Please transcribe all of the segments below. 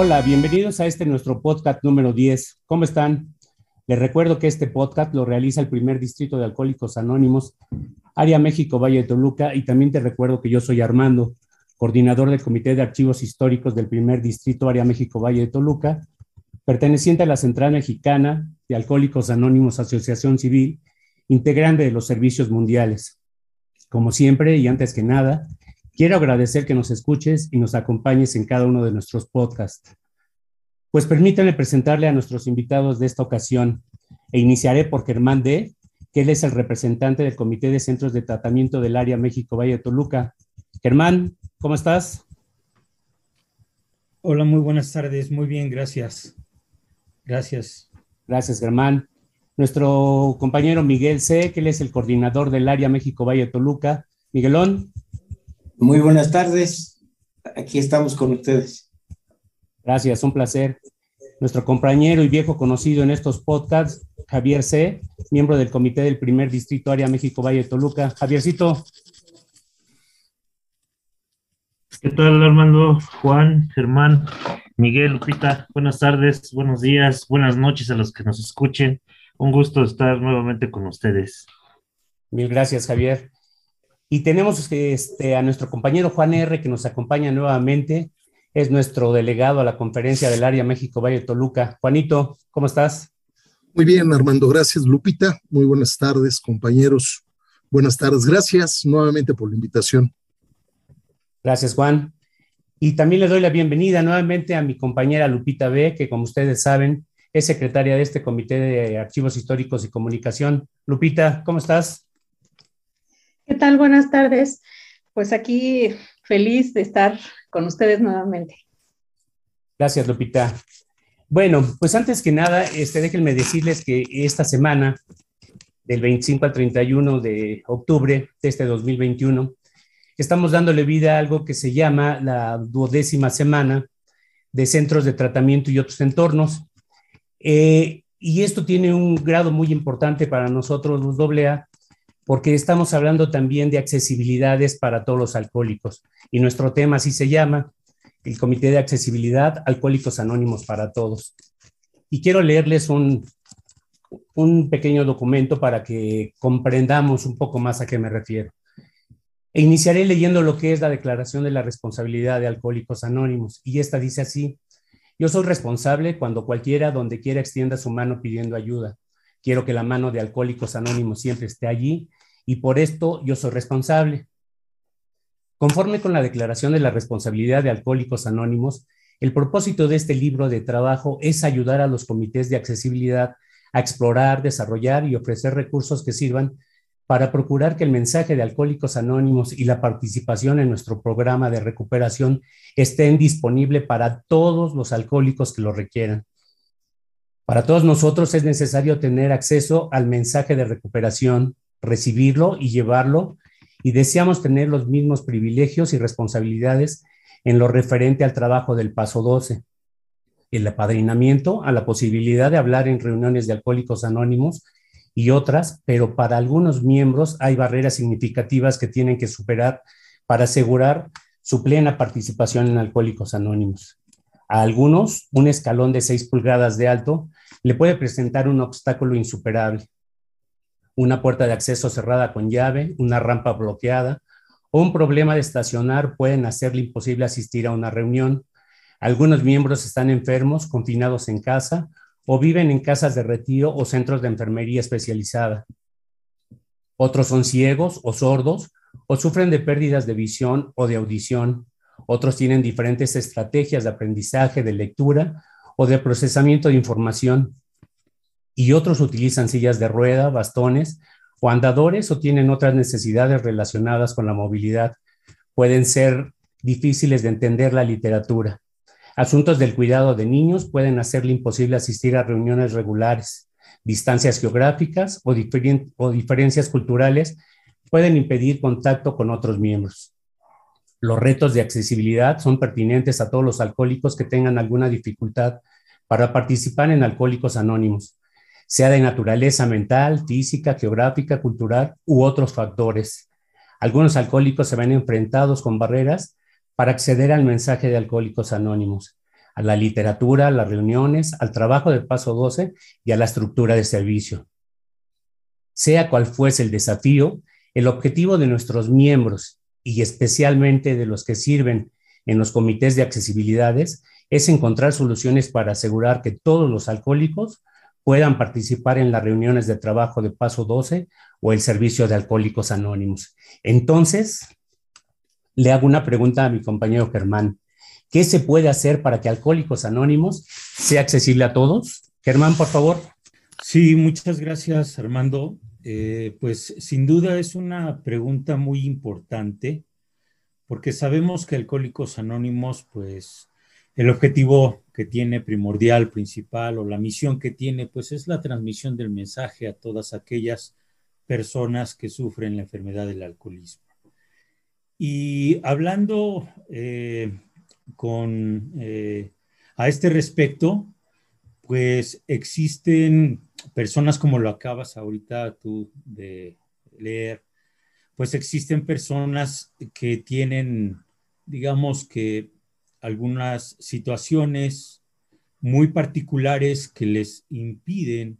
Hola, bienvenidos a este nuestro podcast número 10. ¿Cómo están? Les recuerdo que este podcast lo realiza el primer distrito de Alcohólicos Anónimos, Área México, Valle de Toluca, y también te recuerdo que yo soy Armando, coordinador del Comité de Archivos Históricos del primer distrito, Área México, Valle de Toluca, perteneciente a la Central Mexicana de Alcohólicos Anónimos Asociación Civil, integrante de los servicios mundiales. Como siempre y antes que nada, quiero agradecer que nos escuches y nos acompañes en cada uno de nuestros podcasts. Pues permítanme presentarle a nuestros invitados de esta ocasión e iniciaré por Germán D., que él es el representante del Comité de Centros de Tratamiento del Área México Valle de Toluca. Germán, ¿cómo estás? Hola, muy buenas tardes. Muy bien, gracias. Gracias. Gracias, Germán. Nuestro compañero Miguel C., que él es el coordinador del área México Valle Toluca. Miguelón. Muy buenas tardes. Aquí estamos con ustedes. Gracias, un placer. Nuestro compañero y viejo conocido en estos podcasts, Javier C., miembro del comité del primer distrito área México Valle Toluca. Javiercito. ¿Qué tal, Armando? Juan, Germán, Miguel, Lupita, buenas tardes, buenos días, buenas noches a los que nos escuchen. Un gusto estar nuevamente con ustedes. Mil gracias, Javier. Y tenemos este, a nuestro compañero Juan R., que nos acompaña nuevamente. Es nuestro delegado a la conferencia del área México Valle Toluca. Juanito, ¿cómo estás? Muy bien, Armando. Gracias, Lupita. Muy buenas tardes, compañeros. Buenas tardes. Gracias nuevamente por la invitación. Gracias, Juan. Y también le doy la bienvenida nuevamente a mi compañera Lupita B., que como ustedes saben, es secretaria de este Comité de Archivos Históricos y Comunicación. Lupita, ¿cómo estás? ¿Qué tal? Buenas tardes. Pues aquí feliz de estar con ustedes nuevamente. Gracias, Lupita. Bueno, pues antes que nada, este, déjenme decirles que esta semana, del 25 al 31 de octubre de este 2021, estamos dándole vida a algo que se llama la duodécima semana de centros de tratamiento y otros entornos. Eh, y esto tiene un grado muy importante para nosotros, los AA, porque estamos hablando también de accesibilidades para todos los alcohólicos. Y nuestro tema así se llama, el Comité de Accesibilidad Alcohólicos Anónimos para Todos. Y quiero leerles un, un pequeño documento para que comprendamos un poco más a qué me refiero. E iniciaré leyendo lo que es la Declaración de la Responsabilidad de Alcohólicos Anónimos. Y esta dice así, yo soy responsable cuando cualquiera, donde quiera, extienda su mano pidiendo ayuda. Quiero que la mano de Alcohólicos Anónimos siempre esté allí y por esto yo soy responsable. Conforme con la Declaración de la Responsabilidad de Alcohólicos Anónimos, el propósito de este libro de trabajo es ayudar a los comités de accesibilidad a explorar, desarrollar y ofrecer recursos que sirvan para procurar que el mensaje de Alcohólicos Anónimos y la participación en nuestro programa de recuperación estén disponibles para todos los alcohólicos que lo requieran. Para todos nosotros es necesario tener acceso al mensaje de recuperación, recibirlo y llevarlo, y deseamos tener los mismos privilegios y responsabilidades en lo referente al trabajo del paso 12, el apadrinamiento a la posibilidad de hablar en reuniones de alcohólicos anónimos y otras, pero para algunos miembros hay barreras significativas que tienen que superar para asegurar su plena participación en Alcohólicos Anónimos. A algunos, un escalón de 6 pulgadas de alto le puede presentar un obstáculo insuperable. Una puerta de acceso cerrada con llave, una rampa bloqueada o un problema de estacionar pueden hacerle imposible asistir a una reunión. Algunos miembros están enfermos, confinados en casa o viven en casas de retiro o centros de enfermería especializada. Otros son ciegos o sordos o sufren de pérdidas de visión o de audición. Otros tienen diferentes estrategias de aprendizaje, de lectura o de procesamiento de información. Y otros utilizan sillas de rueda, bastones o andadores o tienen otras necesidades relacionadas con la movilidad. Pueden ser difíciles de entender la literatura. Asuntos del cuidado de niños pueden hacerle imposible asistir a reuniones regulares. Distancias geográficas o, o diferencias culturales pueden impedir contacto con otros miembros. Los retos de accesibilidad son pertinentes a todos los alcohólicos que tengan alguna dificultad para participar en Alcohólicos Anónimos, sea de naturaleza mental, física, geográfica, cultural u otros factores. Algunos alcohólicos se ven enfrentados con barreras para acceder al mensaje de Alcohólicos Anónimos. a la literatura, a las reuniones, al trabajo del paso 12 y a la estructura de servicio. Sea cual fuese el desafío, el objetivo de nuestros miembros y especialmente de los que sirven en los comités de accesibilidades es encontrar soluciones para asegurar que todos los alcohólicos puedan participar en las reuniones de trabajo de paso 12 o el servicio de alcohólicos anónimos. Entonces, le hago una pregunta a mi compañero Germán. ¿Qué se puede hacer para que Alcohólicos Anónimos sea accesible a todos? Germán, por favor. Sí, muchas gracias, Armando. Eh, pues sin duda es una pregunta muy importante porque sabemos que Alcohólicos Anónimos, pues el objetivo que tiene primordial, principal o la misión que tiene, pues es la transmisión del mensaje a todas aquellas personas que sufren la enfermedad del alcoholismo. Y hablando eh, con, eh, a este respecto, pues existen personas como lo acabas ahorita tú de leer, pues existen personas que tienen, digamos que algunas situaciones muy particulares que les impiden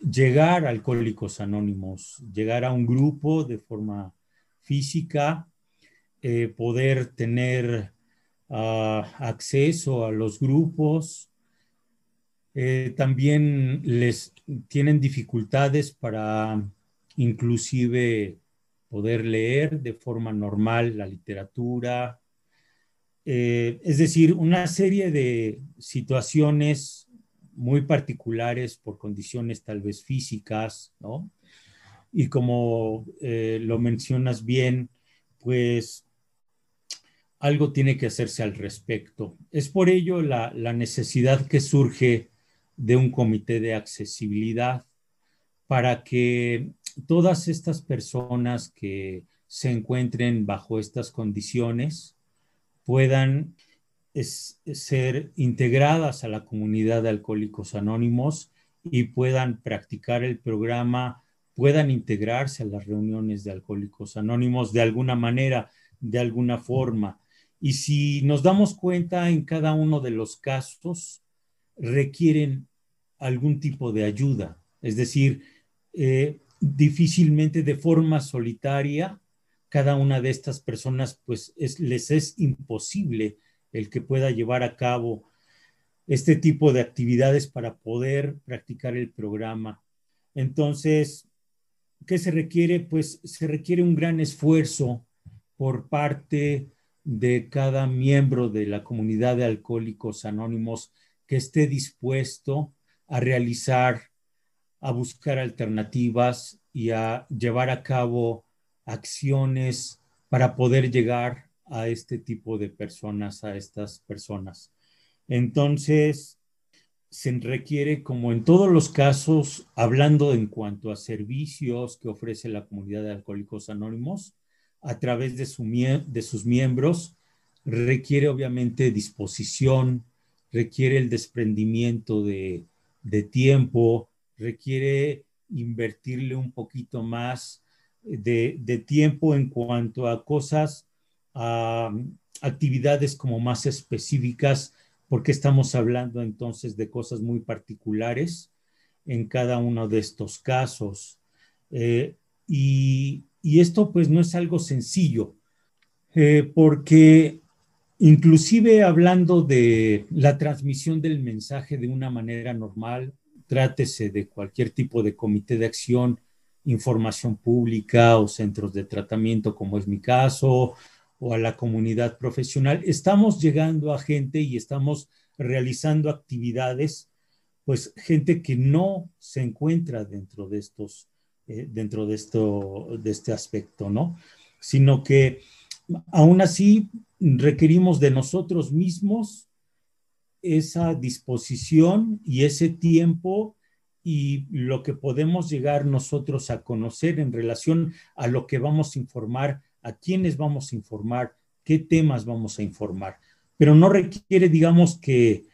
llegar a alcohólicos anónimos, llegar a un grupo de forma física, eh, poder tener acceso a los grupos. Eh, también les tienen dificultades para inclusive poder leer de forma normal la literatura. Eh, es decir, una serie de situaciones muy particulares por condiciones tal vez físicas, ¿no? Y como eh, lo mencionas bien, pues algo tiene que hacerse al respecto. Es por ello la, necesidad que surge de un comité de accesibilidad para que todas estas personas que se encuentren bajo estas condiciones puedan ser integradas a la comunidad de alcohólicos anónimos y puedan practicar el programa, puedan integrarse a las reuniones de alcohólicos anónimos de alguna manera, de alguna forma. Y si nos damos cuenta en cada uno de los casos, requieren algún tipo de ayuda. Es decir, eh, difícilmente de forma solitaria, cada una de estas personas, pues les es imposible el que pueda llevar a cabo este tipo de actividades para poder practicar el programa. Entonces, ¿qué se requiere? Pues se requiere un gran esfuerzo por parte de cada miembro de la comunidad de alcohólicos anónimos que esté dispuesto a realizar, a buscar alternativas y a llevar a cabo acciones para poder llegar a este tipo de personas, a estas personas. Entonces, se requiere, como en todos los casos, hablando en cuanto a servicios que ofrece la comunidad de alcohólicos anónimos, a través de, sus miembros requiere obviamente disposición, requiere el desprendimiento de, tiempo, requiere invertirle un poquito más de, tiempo en cuanto a cosas, a actividades como más específicas, porque estamos hablando entonces de cosas muy particulares en cada uno de estos casos. Eh, y, y esto pues no es algo sencillo, eh, porque inclusive hablando de la transmisión del mensaje de una manera normal, trátese de cualquier tipo de comité de acción, información pública o centros de tratamiento, como es mi caso, o a la comunidad profesional, estamos llegando a gente y estamos realizando actividades, pues gente que no se encuentra dentro de estos eh, dentro de, esto, de este aspecto, ¿no? Sino que aún así requerimos de nosotros mismos esa disposición y ese tiempo y lo que podemos llegar nosotros a conocer en relación a lo que vamos a informar, a quiénes vamos a informar, qué temas vamos a informar. Pero no requiere, digamos, que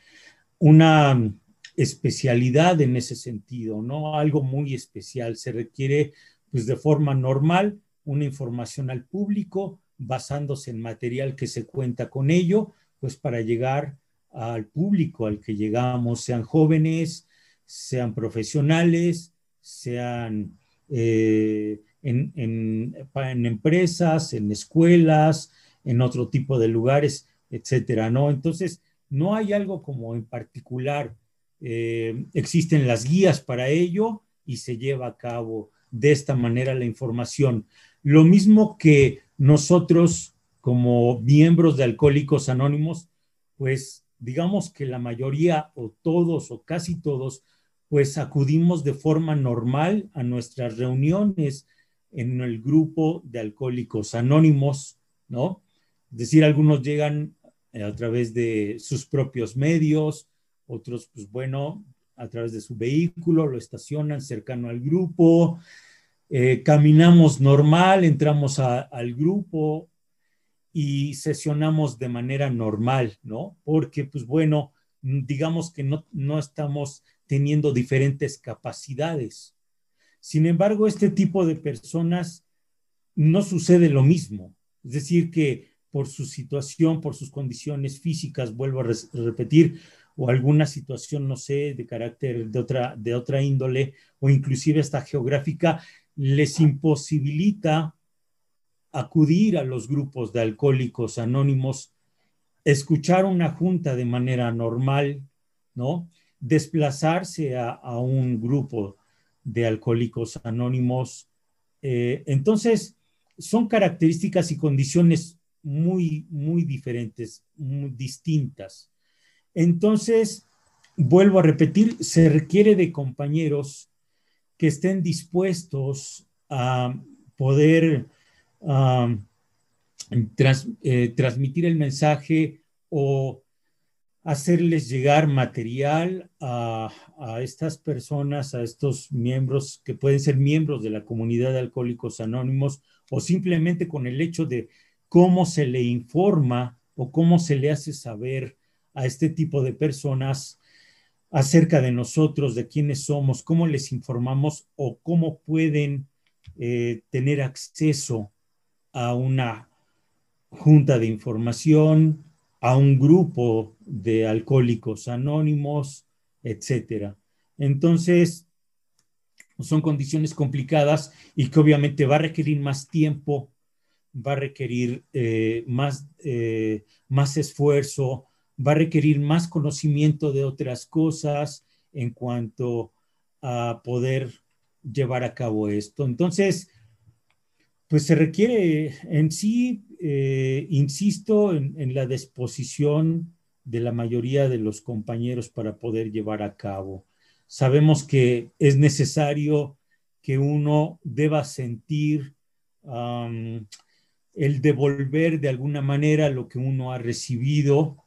una especialidad en ese sentido, ¿no? Algo muy especial. Se requiere, pues de forma normal, una información al público basándose en material que se cuenta con ello, pues para llegar al público al que llegamos, sean jóvenes, sean profesionales, sean eh, en, en, empresas, en escuelas, en otro tipo de lugares, etcétera, ¿no? Entonces, no hay algo como en particular. Eh, existen las guías para ello y se lleva a cabo de esta manera la información. Lo mismo que nosotros como miembros de Alcohólicos Anónimos, pues digamos que la mayoría o todos o casi todos, pues acudimos de forma normal a nuestras reuniones en el grupo de Alcohólicos Anónimos, ¿no? Es decir, algunos llegan eh, a través de sus propios medios, otros, pues bueno, a través de su vehículo, lo estacionan cercano al grupo, eh, caminamos normal, entramos al grupo y sesionamos de manera normal, ¿no? Porque, pues bueno, digamos que no, no estamos teniendo diferentes capacidades. Sin embargo, este tipo de personas no sucede lo mismo. Es decir, que por su situación, por sus condiciones físicas, vuelvo a repetir, o alguna situación, no sé, de carácter de otra, de otra índole, o inclusive esta geográfica, les imposibilita acudir a los grupos de alcohólicos anónimos, escuchar una junta de manera normal, ¿no? Desplazarse a, un grupo de alcohólicos anónimos. Eh, entonces, son características y condiciones muy, muy diferentes, muy distintas. Entonces, vuelvo a repetir, se requiere de compañeros que estén dispuestos a poder eh, transmitir el mensaje o hacerles llegar material a, estas personas, a estos miembros que pueden ser miembros de la comunidad de alcohólicos anónimos o simplemente con el hecho de cómo se le informa o cómo se le hace saber a este tipo de personas acerca de nosotros, de quiénes somos, cómo les informamos o cómo pueden eh, tener acceso a una junta de información, a un grupo de alcohólicos anónimos, etcétera. Entonces, son condiciones complicadas y que obviamente va a requerir más tiempo va a requerir eh, más, eh, más esfuerzo, va a requerir más conocimiento de otras cosas en cuanto a poder llevar a cabo esto. Entonces, pues se requiere en sí, eh, insisto, en, en, la disposición de la mayoría de los compañeros para poder llevar a cabo. Sabemos que es necesario que uno deba sentir el devolver de alguna manera lo que uno ha recibido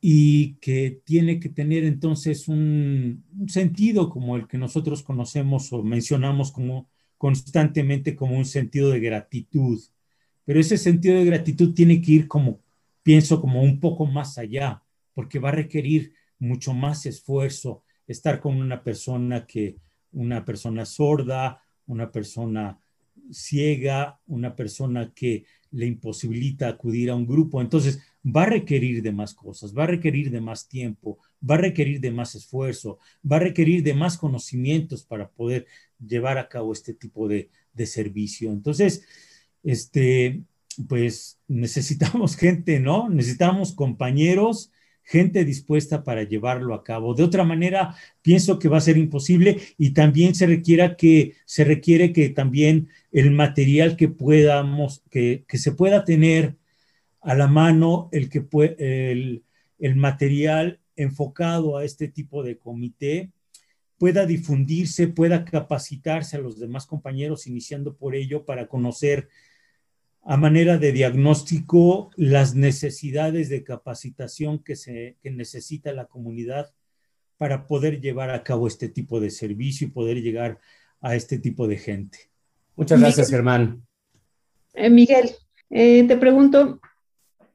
y que tiene que tener entonces un, sentido como el que nosotros conocemos o mencionamos como constantemente como un sentido de gratitud. Pero ese sentido de gratitud tiene que ir como, pienso, como un poco más allá, porque va a requerir mucho más esfuerzo estar con una persona que, una persona sorda, una persona ciega, una persona que le imposibilita acudir a un grupo. Entonces, va a requerir de más cosas, va a requerir de más tiempo, va a requerir de más esfuerzo, va a requerir de más conocimientos para poder llevar a cabo este tipo de, de servicio. Entonces, este, pues necesitamos gente, ¿no? Necesitamos compañeros gente dispuesta para llevarlo a cabo. De otra manera, pienso que va a ser imposible y también se requiera que se requiere que también el material que podamos, que, se pueda tener a la mano, el, que el, el material enfocado a este tipo de comité pueda difundirse, pueda capacitarse a los demás compañeros, iniciando por ello para conocer a manera de diagnóstico las necesidades de capacitación que, se, necesita la comunidad para poder llevar a cabo este tipo de servicio y poder llegar a este tipo de gente. Muchas gracias, Germán. Eh, Miguel, eh, te pregunto,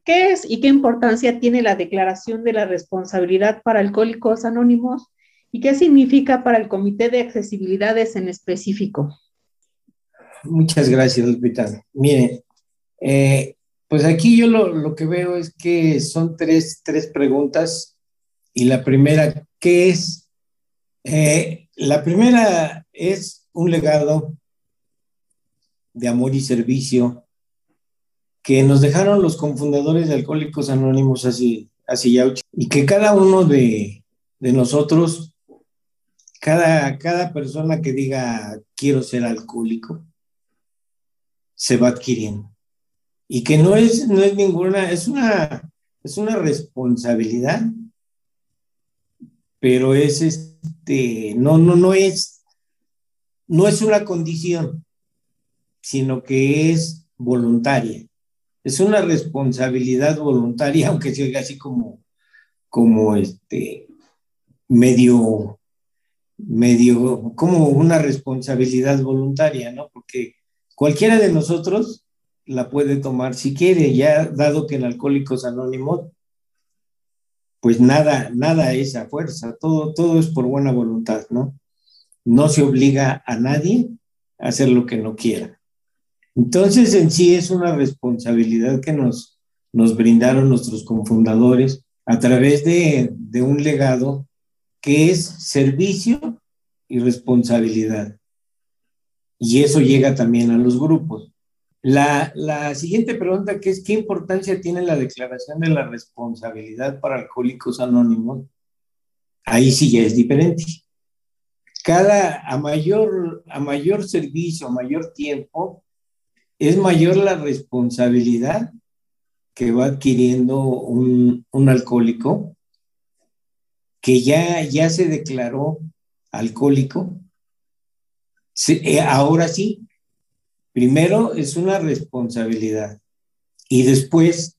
¿qué es y qué importancia tiene la declaración de la responsabilidad para alcohólicos anónimos y qué significa para el Comité de Accesibilidades en específico? Muchas gracias, Lupita. Mire, eh, Pues aquí yo lo, que veo es que son tres, tres preguntas y la primera, ¿qué es? Eh, la primera es un legado de amor y servicio que nos dejaron los confundadores de Alcohólicos Anónimos hace, hace ya y que cada uno de, de nosotros, cada, cada persona que diga quiero ser alcohólico, se va adquiriendo. Y que no es, no es ninguna, es una, es una responsabilidad, pero es este, no, no, no es, no es una condición, sino que es voluntaria. Es una responsabilidad voluntaria, aunque se oiga así como, como este, medio, medio, como una responsabilidad voluntaria, ¿no? Porque cualquiera de nosotros la puede tomar si quiere, ya dado que en Alcohólicos Anónimos, pues nada, nada es a fuerza, todo, todo es por buena voluntad, ¿no? No se obliga a nadie a hacer lo que no quiera. Entonces, en sí es una responsabilidad que nos, nos brindaron nuestros confundadores a través de, de un legado que es servicio y responsabilidad. Y eso llega también a los grupos. La, la, siguiente pregunta que es, ¿qué importancia tiene la declaración de la responsabilidad para alcohólicos anónimos? Ahí sí ya es diferente. Cada, a mayor, a mayor servicio, a mayor tiempo, es mayor la responsabilidad que va adquiriendo un, un alcohólico que ya, ya se declaró alcohólico. Eh, ahora sí, primero es una responsabilidad y después,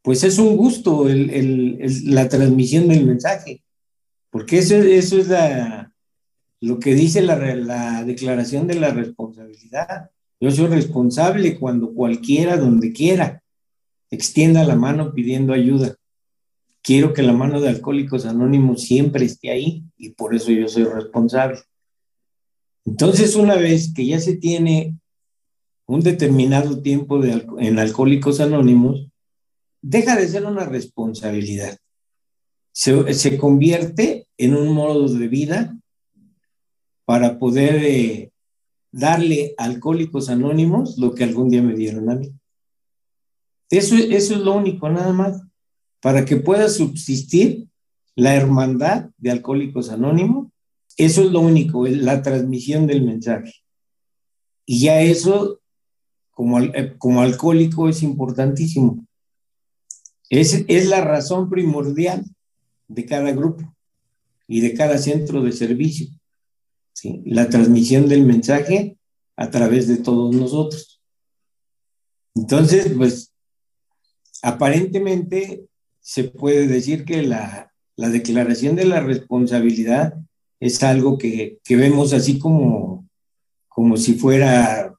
pues es un gusto la transmisión del mensaje, porque eso, eso es lo que dice la, la declaración de la responsabilidad. Yo soy responsable cuando cualquiera, donde quiera, extienda la mano pidiendo ayuda. Quiero que la mano de Alcohólicos Anónimos siempre esté ahí y por eso yo soy responsable. Entonces, una vez que ya se tiene un determinado tiempo de, en Alcohólicos Anónimos, deja de ser una responsabilidad. Se, se convierte en un modo de vida para poder eh, darle a Alcohólicos Anónimos lo que algún día me dieron a mí. Eso, eso es lo único, nada más. Para que pueda subsistir la hermandad de Alcohólicos Anónimos, eso es lo único, la transmisión del mensaje. Y ya eso, como, eh, como alcohólico, es importantísimo. Es, es la razón primordial de cada grupo y de cada centro de servicio. La transmisión del mensaje a través de todos nosotros. Entonces, pues, aparentemente se puede decir que la, la declaración de la responsabilidad es algo que, que, vemos así como, como si fuera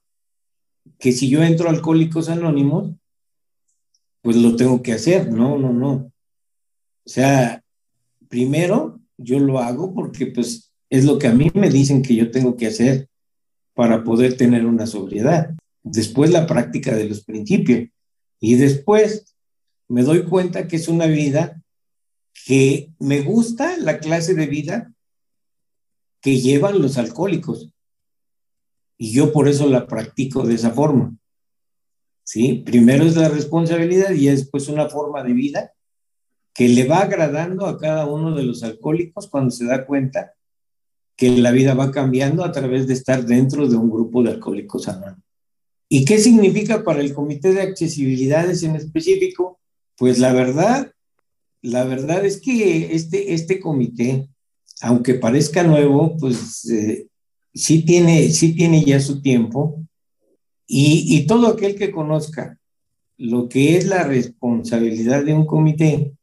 que si yo entro Alcohólicos Anónimos, pues lo tengo que hacer. No, no, no. O sea, primero yo lo hago porque pues es lo que a mí me dicen que yo tengo que hacer para poder tener una sobriedad. Después la práctica de los principios. Y después me doy cuenta que es una vida que me gusta la clase de vida que llevan los alcohólicos. Y yo por eso la practico de esa forma. ¿Sí? Primero es la responsabilidad y después una forma de vida que le va agradando a cada uno de los alcohólicos cuando se da cuenta que la vida va cambiando a través de estar dentro de un grupo de alcohólicos anónimos. ¿Y qué significa para el comité de accesibilidades en específico? Pues la verdad, la verdad es que este, este comité, aunque parezca nuevo, pues eh, sí, tiene, sí tiene ya su tiempo. Y, y todo aquel que conozca lo que es la responsabilidad de un comité,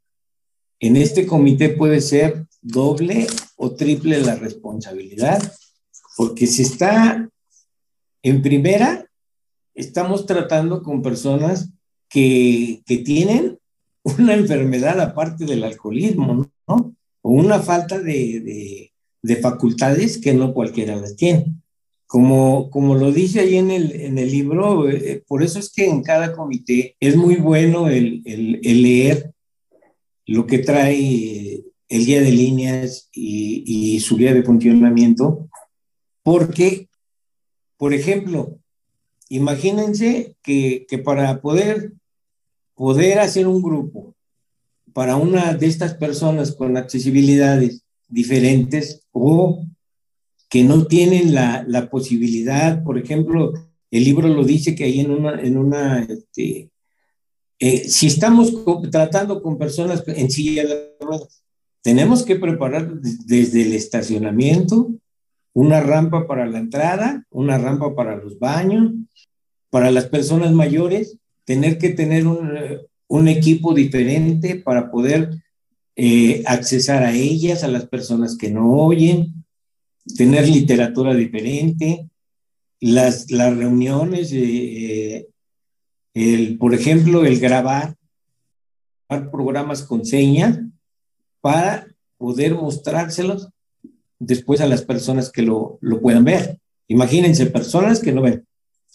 en este comité puede ser doble o triple la responsabilidad, porque si está en primera, estamos tratando con personas que, que tienen una enfermedad aparte del alcoholismo, ¿no? O una falta de, de, de, facultades que no cualquiera las tiene. como, como lo dice ahí en el, en el libro, eh, por eso es que en cada comité es muy bueno el, el, el leer lo que trae el guía de líneas y, y, su guía de funcionamiento, porque, por ejemplo, imagínense que, que, para poder, poder hacer un grupo para una de estas personas con accesibilidades diferentes o que no tienen la, la posibilidad, por ejemplo, el libro lo dice que ahí en una, en una este, eh, si estamos tratando con personas en silla de ruedas, tenemos que preparar desde el estacionamiento una rampa para la entrada, una rampa para los baños, para las personas mayores, tener que tener un, un equipo diferente para poder eh, accesar a ellas, a las personas que no oyen, tener literatura diferente, las, las reuniones, eh, el, por ejemplo, el grabar, programas con señas para poder mostrárselos después a las personas que lo, lo puedan ver. Imagínense, personas que no ven,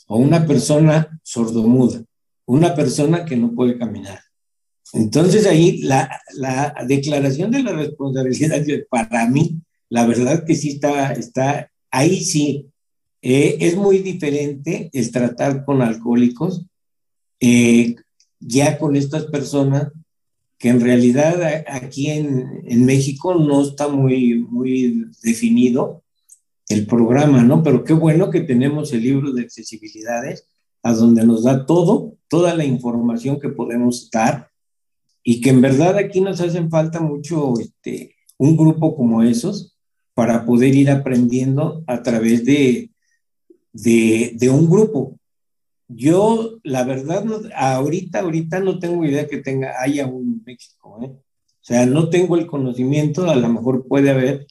o una persona sordomuda, una persona que no puede caminar. Entonces ahí la, la declaración de la responsabilidad para mí, la verdad que sí está, está ahí sí, eh, es muy diferente el tratar con alcohólicos, eh, ya con estas personas que en realidad aquí en, en, México no está muy, muy definido el programa, ¿no? Pero qué bueno que tenemos el libro de accesibilidades, a donde nos da todo, toda la información que podemos dar, y que en verdad aquí nos hacen falta mucho este, un grupo como esos para poder ir aprendiendo a través de, de, un grupo, yo, la verdad, ahorita, ahorita no tengo idea que tenga, haya un México, ¿eh? O sea, no tengo el conocimiento, a lo mejor puede haber,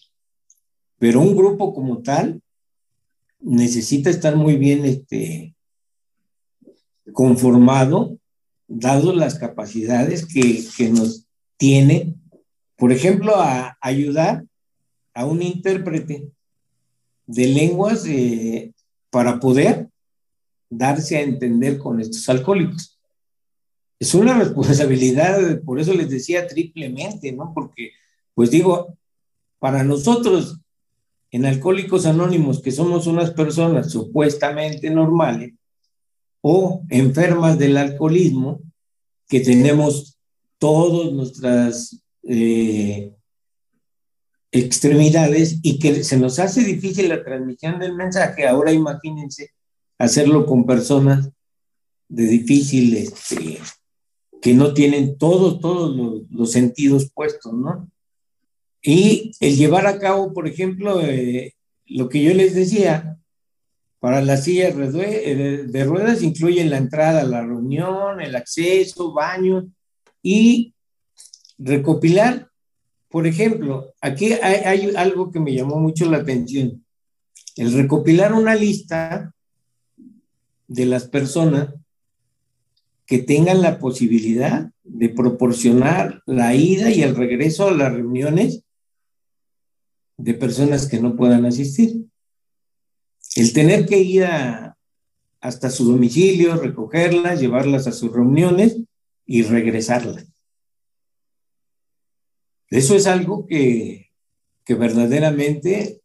pero un grupo como tal necesita estar muy bien este, conformado, dado las capacidades que, que nos tiene, por ejemplo, a ayudar a un intérprete de lenguas eh, para poder darse a entender con estos alcohólicos. Es una responsabilidad, por eso les decía triplemente, ¿no? Porque, pues digo, para nosotros en Alcohólicos Anónimos, que somos unas personas supuestamente normales o enfermas del alcoholismo, que tenemos todas nuestras eh, extremidades y que se nos hace difícil la transmisión del mensaje, ahora imagínense hacerlo con personas de difícil, este, que no tienen todos, todos los, sentidos puestos, ¿no? Y el llevar a cabo, por ejemplo, eh, lo que yo les decía, para las sillas eh, de ruedas incluye la entrada la reunión, el acceso, baño y recopilar, por ejemplo, aquí hay, hay algo que me llamó mucho la atención, el recopilar una lista de las personas que tengan la posibilidad de proporcionar la ida y el regreso a las reuniones de personas que no puedan asistir. El tener que ir hasta su domicilio, recogerlas, llevarlas a sus reuniones y regresarlas. Eso es algo que, verdaderamente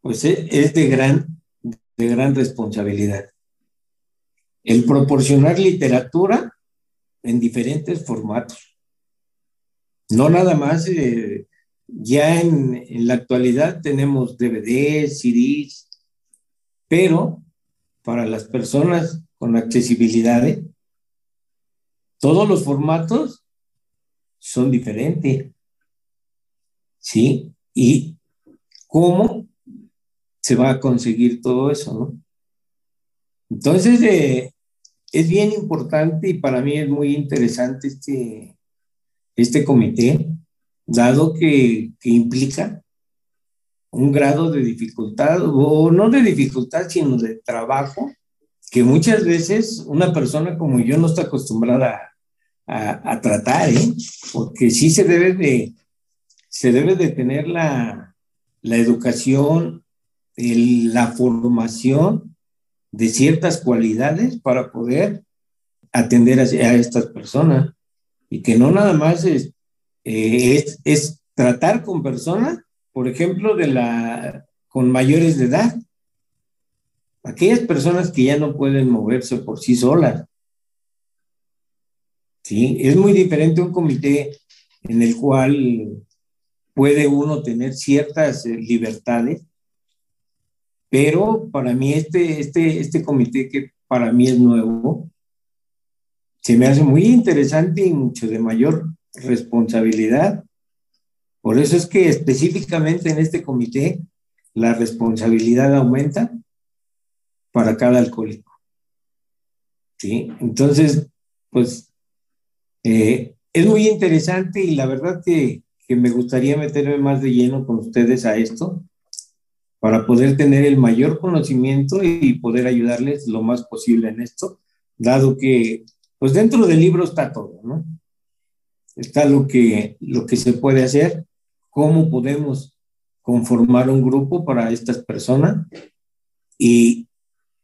pues es de gran de gran responsabilidad. El proporcionar literatura en diferentes formatos. No nada más, eh, ya en, la actualidad tenemos DVDs, CDs, pero para las personas con accesibilidad, todos los formatos son diferentes. ¿Sí? Y cómo se va a conseguir todo eso, ¿no? Entonces, eh, es bien importante y para mí es muy interesante este, este comité, dado que, implica un grado de dificultad, o no de dificultad, sino de trabajo, que muchas veces una persona como yo no está acostumbrada a, a, tratar, ¿eh? porque sí se debe de, se debe de tener la, la educación la formación de ciertas cualidades para poder atender a, estas personas y que no nada más es, eh, es, es, tratar con personas, por ejemplo, de la, con mayores de edad, aquellas personas que ya no pueden moverse por sí solas. ¿Sí? Es muy diferente un comité en el cual puede uno tener ciertas eh, libertades, pero para mí este, este, este comité que para mí es nuevo, se me hace muy interesante y mucho de mayor responsabilidad. Por eso es que específicamente en este comité la responsabilidad aumenta para cada alcohólico. ¿Sí? Entonces, pues eh, es muy interesante y la verdad que, que me gustaría meterme más de lleno con ustedes a esto para poder tener el mayor conocimiento y poder ayudarles lo más posible en esto, dado que pues dentro del libro está todo, ¿no? Está lo que, lo que se puede hacer, cómo podemos conformar un grupo para estas personas y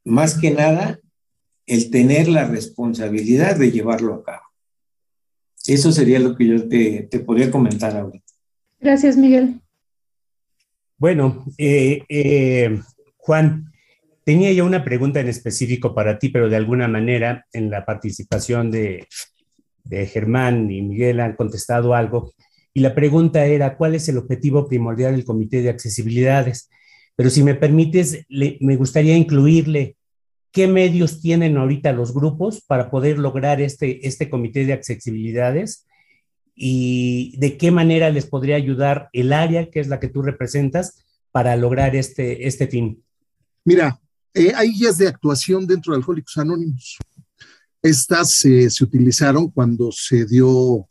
más que nada el tener la responsabilidad de llevarlo a cabo. Eso sería lo que yo te, te podría comentar ahorita. Gracias, Miguel. Bueno, eh, eh, Juan, Tenía yo una pregunta en específico para ti, pero de alguna manera en la participación de, Germán y Miguel han contestado algo. Y la pregunta era, ¿cuál es el objetivo primordial del Comité de Accesibilidades? Pero si me permites, me gustaría incluirle qué medios tienen ahorita los grupos para poder lograr este, este Comité de Accesibilidades y de qué manera les podría ayudar el área, que es la que tú representas, para lograr este, este fin. Mira, eh, hay guías de actuación dentro de Alcohólicos Anónimos. Estas eh, se utilizaron cuando se dio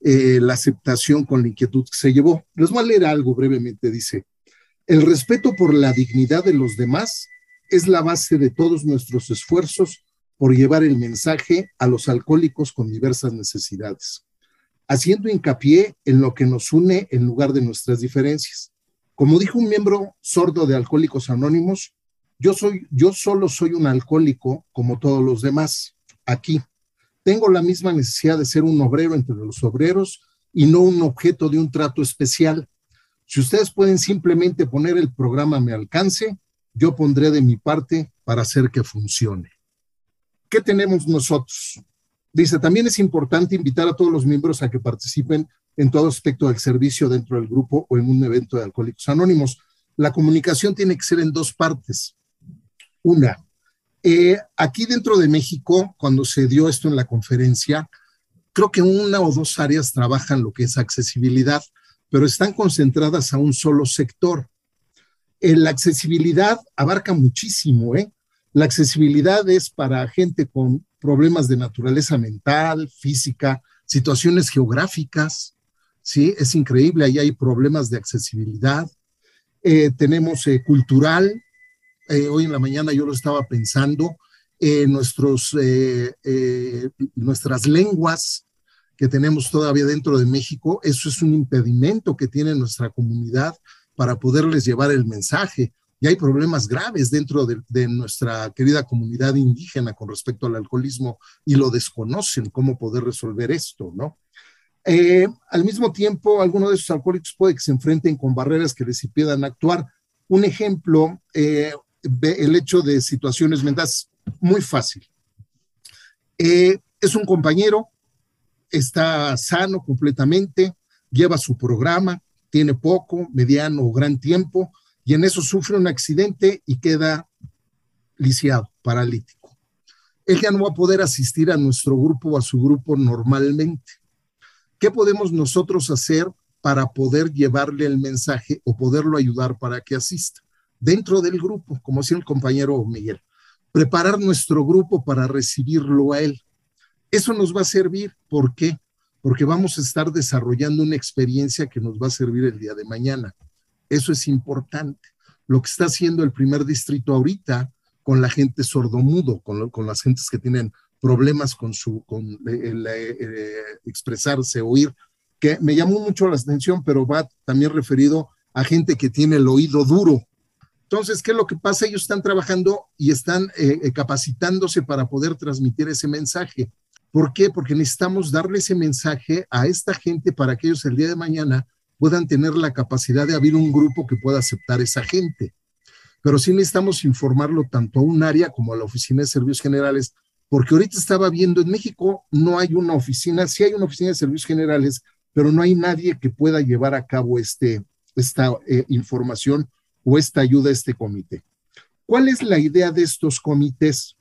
eh, la aceptación con la inquietud que se llevó. Les voy a leer algo brevemente. Dice, el respeto por la dignidad de los demás es la base de todos nuestros esfuerzos por llevar el mensaje a los alcohólicos con diversas necesidades, haciendo hincapié en lo que nos une en lugar de nuestras diferencias. Como dijo un miembro sordo de Alcohólicos Anónimos, yo soy, yo solo soy un alcohólico como todos los demás aquí. Tengo la misma necesidad de ser un obrero entre los obreros y no un objeto de un trato especial. Si ustedes pueden simplemente poner el programa a mi alcance, yo pondré de mi parte para hacer que funcione. ¿Qué tenemos nosotros? Dice, también es importante invitar a todos los miembros a que participen en todo aspecto del servicio dentro del grupo o en un evento de Alcohólicos Anónimos. La comunicación tiene que ser en dos partes. Una, eh, aquí dentro de México, cuando se dio esto en la conferencia, creo que una o dos áreas trabajan lo que es accesibilidad, pero están concentradas a un solo sector. Eh, la accesibilidad abarca muchísimo, ¿eh? La accesibilidad es para gente con problemas de naturaleza mental, física, situaciones geográficas, ¿sí? Es increíble, ahí hay problemas de accesibilidad. Eh, tenemos cultural, eh, hoy en la mañana yo lo estaba pensando, eh, nuestros, eh, nuestras lenguas que tenemos todavía dentro de México, eso es un impedimento que tiene nuestra comunidad para poderles llevar el mensaje. Y hay problemas graves dentro de, de nuestra querida comunidad indígena con respecto al alcoholismo y lo desconocen, cómo poder resolver esto, ¿no? al mismo tiempo, algunos de esos alcohólicos puede que se enfrenten con barreras que les impidan actuar. Un ejemplo, eh, el hecho de situaciones mentales muy fácil. Eh, es un compañero, está sano completamente, lleva su programa, tiene poco, mediano o gran tiempo, y en eso sufre un accidente y queda lisiado, paralítico. Él ya no va a poder asistir a nuestro grupo o a su grupo normalmente. ¿Qué podemos nosotros hacer para poder llevarle el mensaje o poderlo ayudar para que asista? Dentro del grupo, como decía el compañero Miguel. Preparar nuestro grupo para recibirlo a él. Eso nos va a servir. ¿Por qué? Porque vamos a estar desarrollando una experiencia que nos va a servir el día de mañana. Eso es importante. Lo que está haciendo el primer distrito ahorita con la gente sordomudo, con, con las gentes que tienen problemas con su con el, eh, expresarse, oír, que me llamó mucho la atención, pero va también referido a gente que tiene el oído duro, Entonces, ¿qué es lo que pasa? Ellos están trabajando y están eh, eh, capacitándose para poder transmitir ese mensaje. ¿Por qué? Porque necesitamos darle ese mensaje a esta gente para que ellos el día de mañana puedan tener la capacidad de abrir un grupo que pueda aceptar esa gente. Pero sí necesitamos informarlo tanto a un área como a la Oficina de Servicios Generales, porque ahorita estaba viendo en México no hay una oficina, sí hay una oficina de servicios generales, pero no hay nadie que pueda llevar a cabo este, esta eh, información o esta ayuda a este comité. ¿Cuál es la idea de estos comités?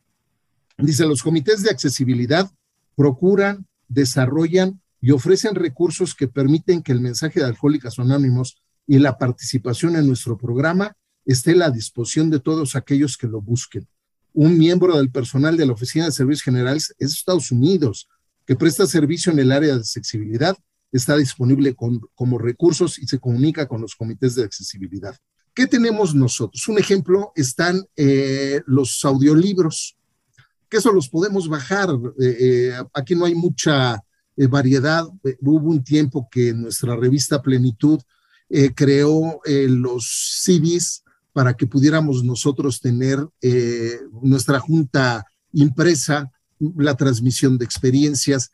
Dice, los comités de accesibilidad procuran, desarrollan y ofrecen recursos que permiten que el mensaje de Alcohólicos Anónimos y la participación en nuestro programa esté a la disposición de todos aquellos que lo busquen. Un miembro del personal de la Oficina de Servicios Generales es Estados Unidos, que presta servicio en el área de accesibilidad, está disponible como recursos y se comunica con los comités de accesibilidad. ¿Qué tenemos nosotros? Un ejemplo están eh, los audiolibros, que eso los podemos bajar. Eh, eh, aquí no hay mucha variedad. hubo un tiempo que nuestra revista Plenitud creó los CDs para que pudiéramos nosotros tener nuestra junta impresa, la transmisión de experiencias.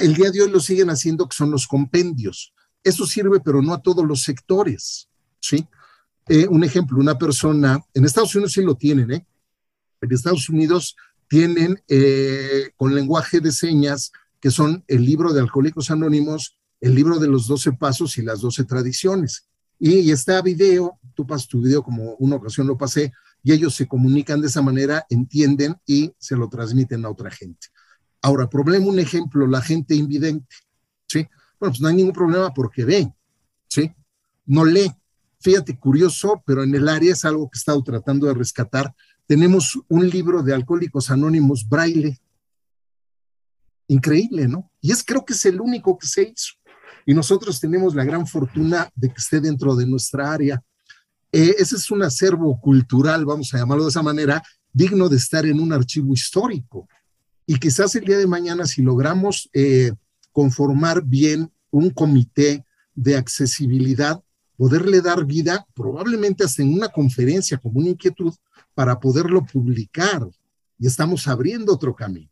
El día de hoy lo siguen haciendo, que son los compendios. Eso sirve, pero no a todos los sectores, ¿sí? Eh, un ejemplo, una persona, en Estados Unidos sí lo tienen, ¿eh? En Estados Unidos tienen eh, con lenguaje de señas, que son el libro de Alcohólicos Anónimos, el libro de los 12 pasos y las 12 tradiciones. Y, está video, tú pasas tu video como una ocasión lo pasé, y ellos se comunican de esa manera, entienden y se lo transmiten a otra gente. Ahora, problema, un ejemplo, la gente invidente, ¿sí? Bueno, pues no hay ningún problema porque ve, ¿sí? No lee, Fíjate, curioso, pero en el área es algo que he estado tratando de rescatar. Tenemos un libro de Alcohólicos Anónimos braille. Increíble, ¿no? Y es creo que es el único que se hizo. Y nosotros tenemos la gran fortuna de que esté dentro de nuestra área. Eh, ese es un acervo cultural, vamos a llamarlo de esa manera, digno de estar en un archivo histórico. Y quizás el día de mañana, si logramos eh, conformar bien un comité de accesibilidad, poderle dar vida, probablemente hasta en una conferencia como una inquietud, para poderlo publicar. Y estamos abriendo otro camino.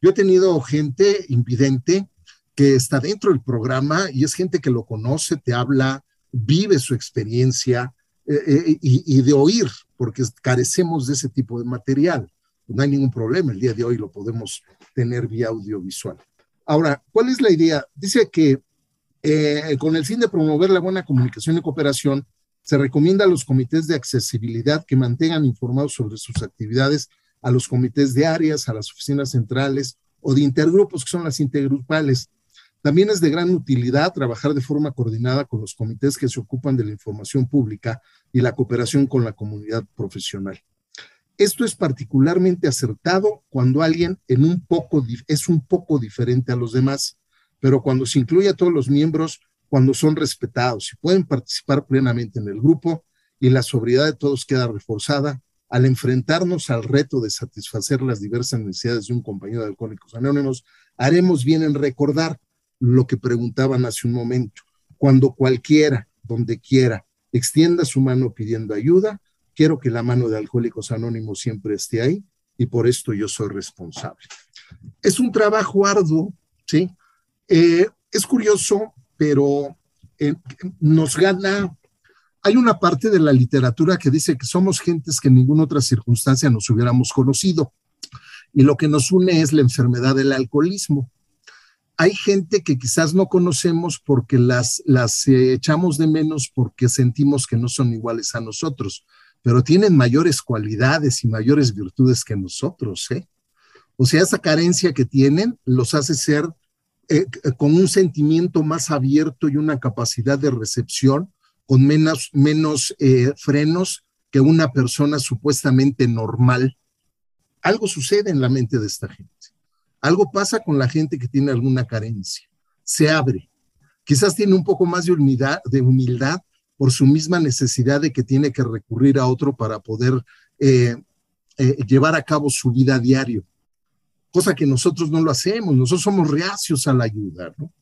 Yo he tenido gente invidente que está dentro del programa y es gente que lo conoce, te habla, vive su experiencia eh, eh, y, de oír, porque carecemos de ese tipo de material. No hay ningún problema, el día de hoy lo podemos tener vía audiovisual. Ahora, ¿cuál es la idea? Dice que eh, con el fin de promover la buena comunicación y cooperación, se recomienda a los comités de accesibilidad que mantengan informados sobre sus actividades a los comités de áreas, a las oficinas centrales o de intergrupos, que son las intergrupales. También es de gran utilidad trabajar de forma coordinada con los comités que se ocupan de la información pública y la cooperación con la comunidad profesional. Esto es particularmente acertado cuando alguien es un poco diferente a los demás pero cuando se incluye a todos los miembros, cuando son respetados y pueden participar plenamente en el grupo y la sobriedad de todos queda reforzada, al enfrentarnos al reto de satisfacer las diversas necesidades de un compañero de Alcohólicos Anónimos, haremos bien en recordar lo que preguntaban hace un momento. Cuando cualquiera, donde quiera, extienda su mano pidiendo ayuda, quiero que la mano de Alcohólicos Anónimos siempre esté ahí y por esto yo soy responsable. Es un trabajo arduo, ¿sí? Eh, es curioso, pero eh, nos gana. Hay una parte de la literatura que dice que somos gentes que en ninguna otra circunstancia nos hubiéramos conocido. Y lo que nos une es la enfermedad del alcoholismo. Hay gente que quizás no conocemos porque las, las eh, echamos de menos porque sentimos que no son iguales a nosotros, pero tienen mayores cualidades y mayores virtudes que nosotros. ¿eh? O sea, esa carencia que tienen los hace ser eh, con un sentimiento más abierto y una capacidad de recepción, con menos, menos eh, frenos que una persona supuestamente normal. Algo sucede en la mente de esta gente. Algo pasa con la gente que tiene alguna carencia. Se abre. Quizás tiene un poco más de humildad, de humildad por su misma necesidad de que tiene que recurrir a otro para poder eh, llevar a cabo su vida diario cosa que nosotros no lo hacemos, nosotros somos reacios a la ayuda, ¿no?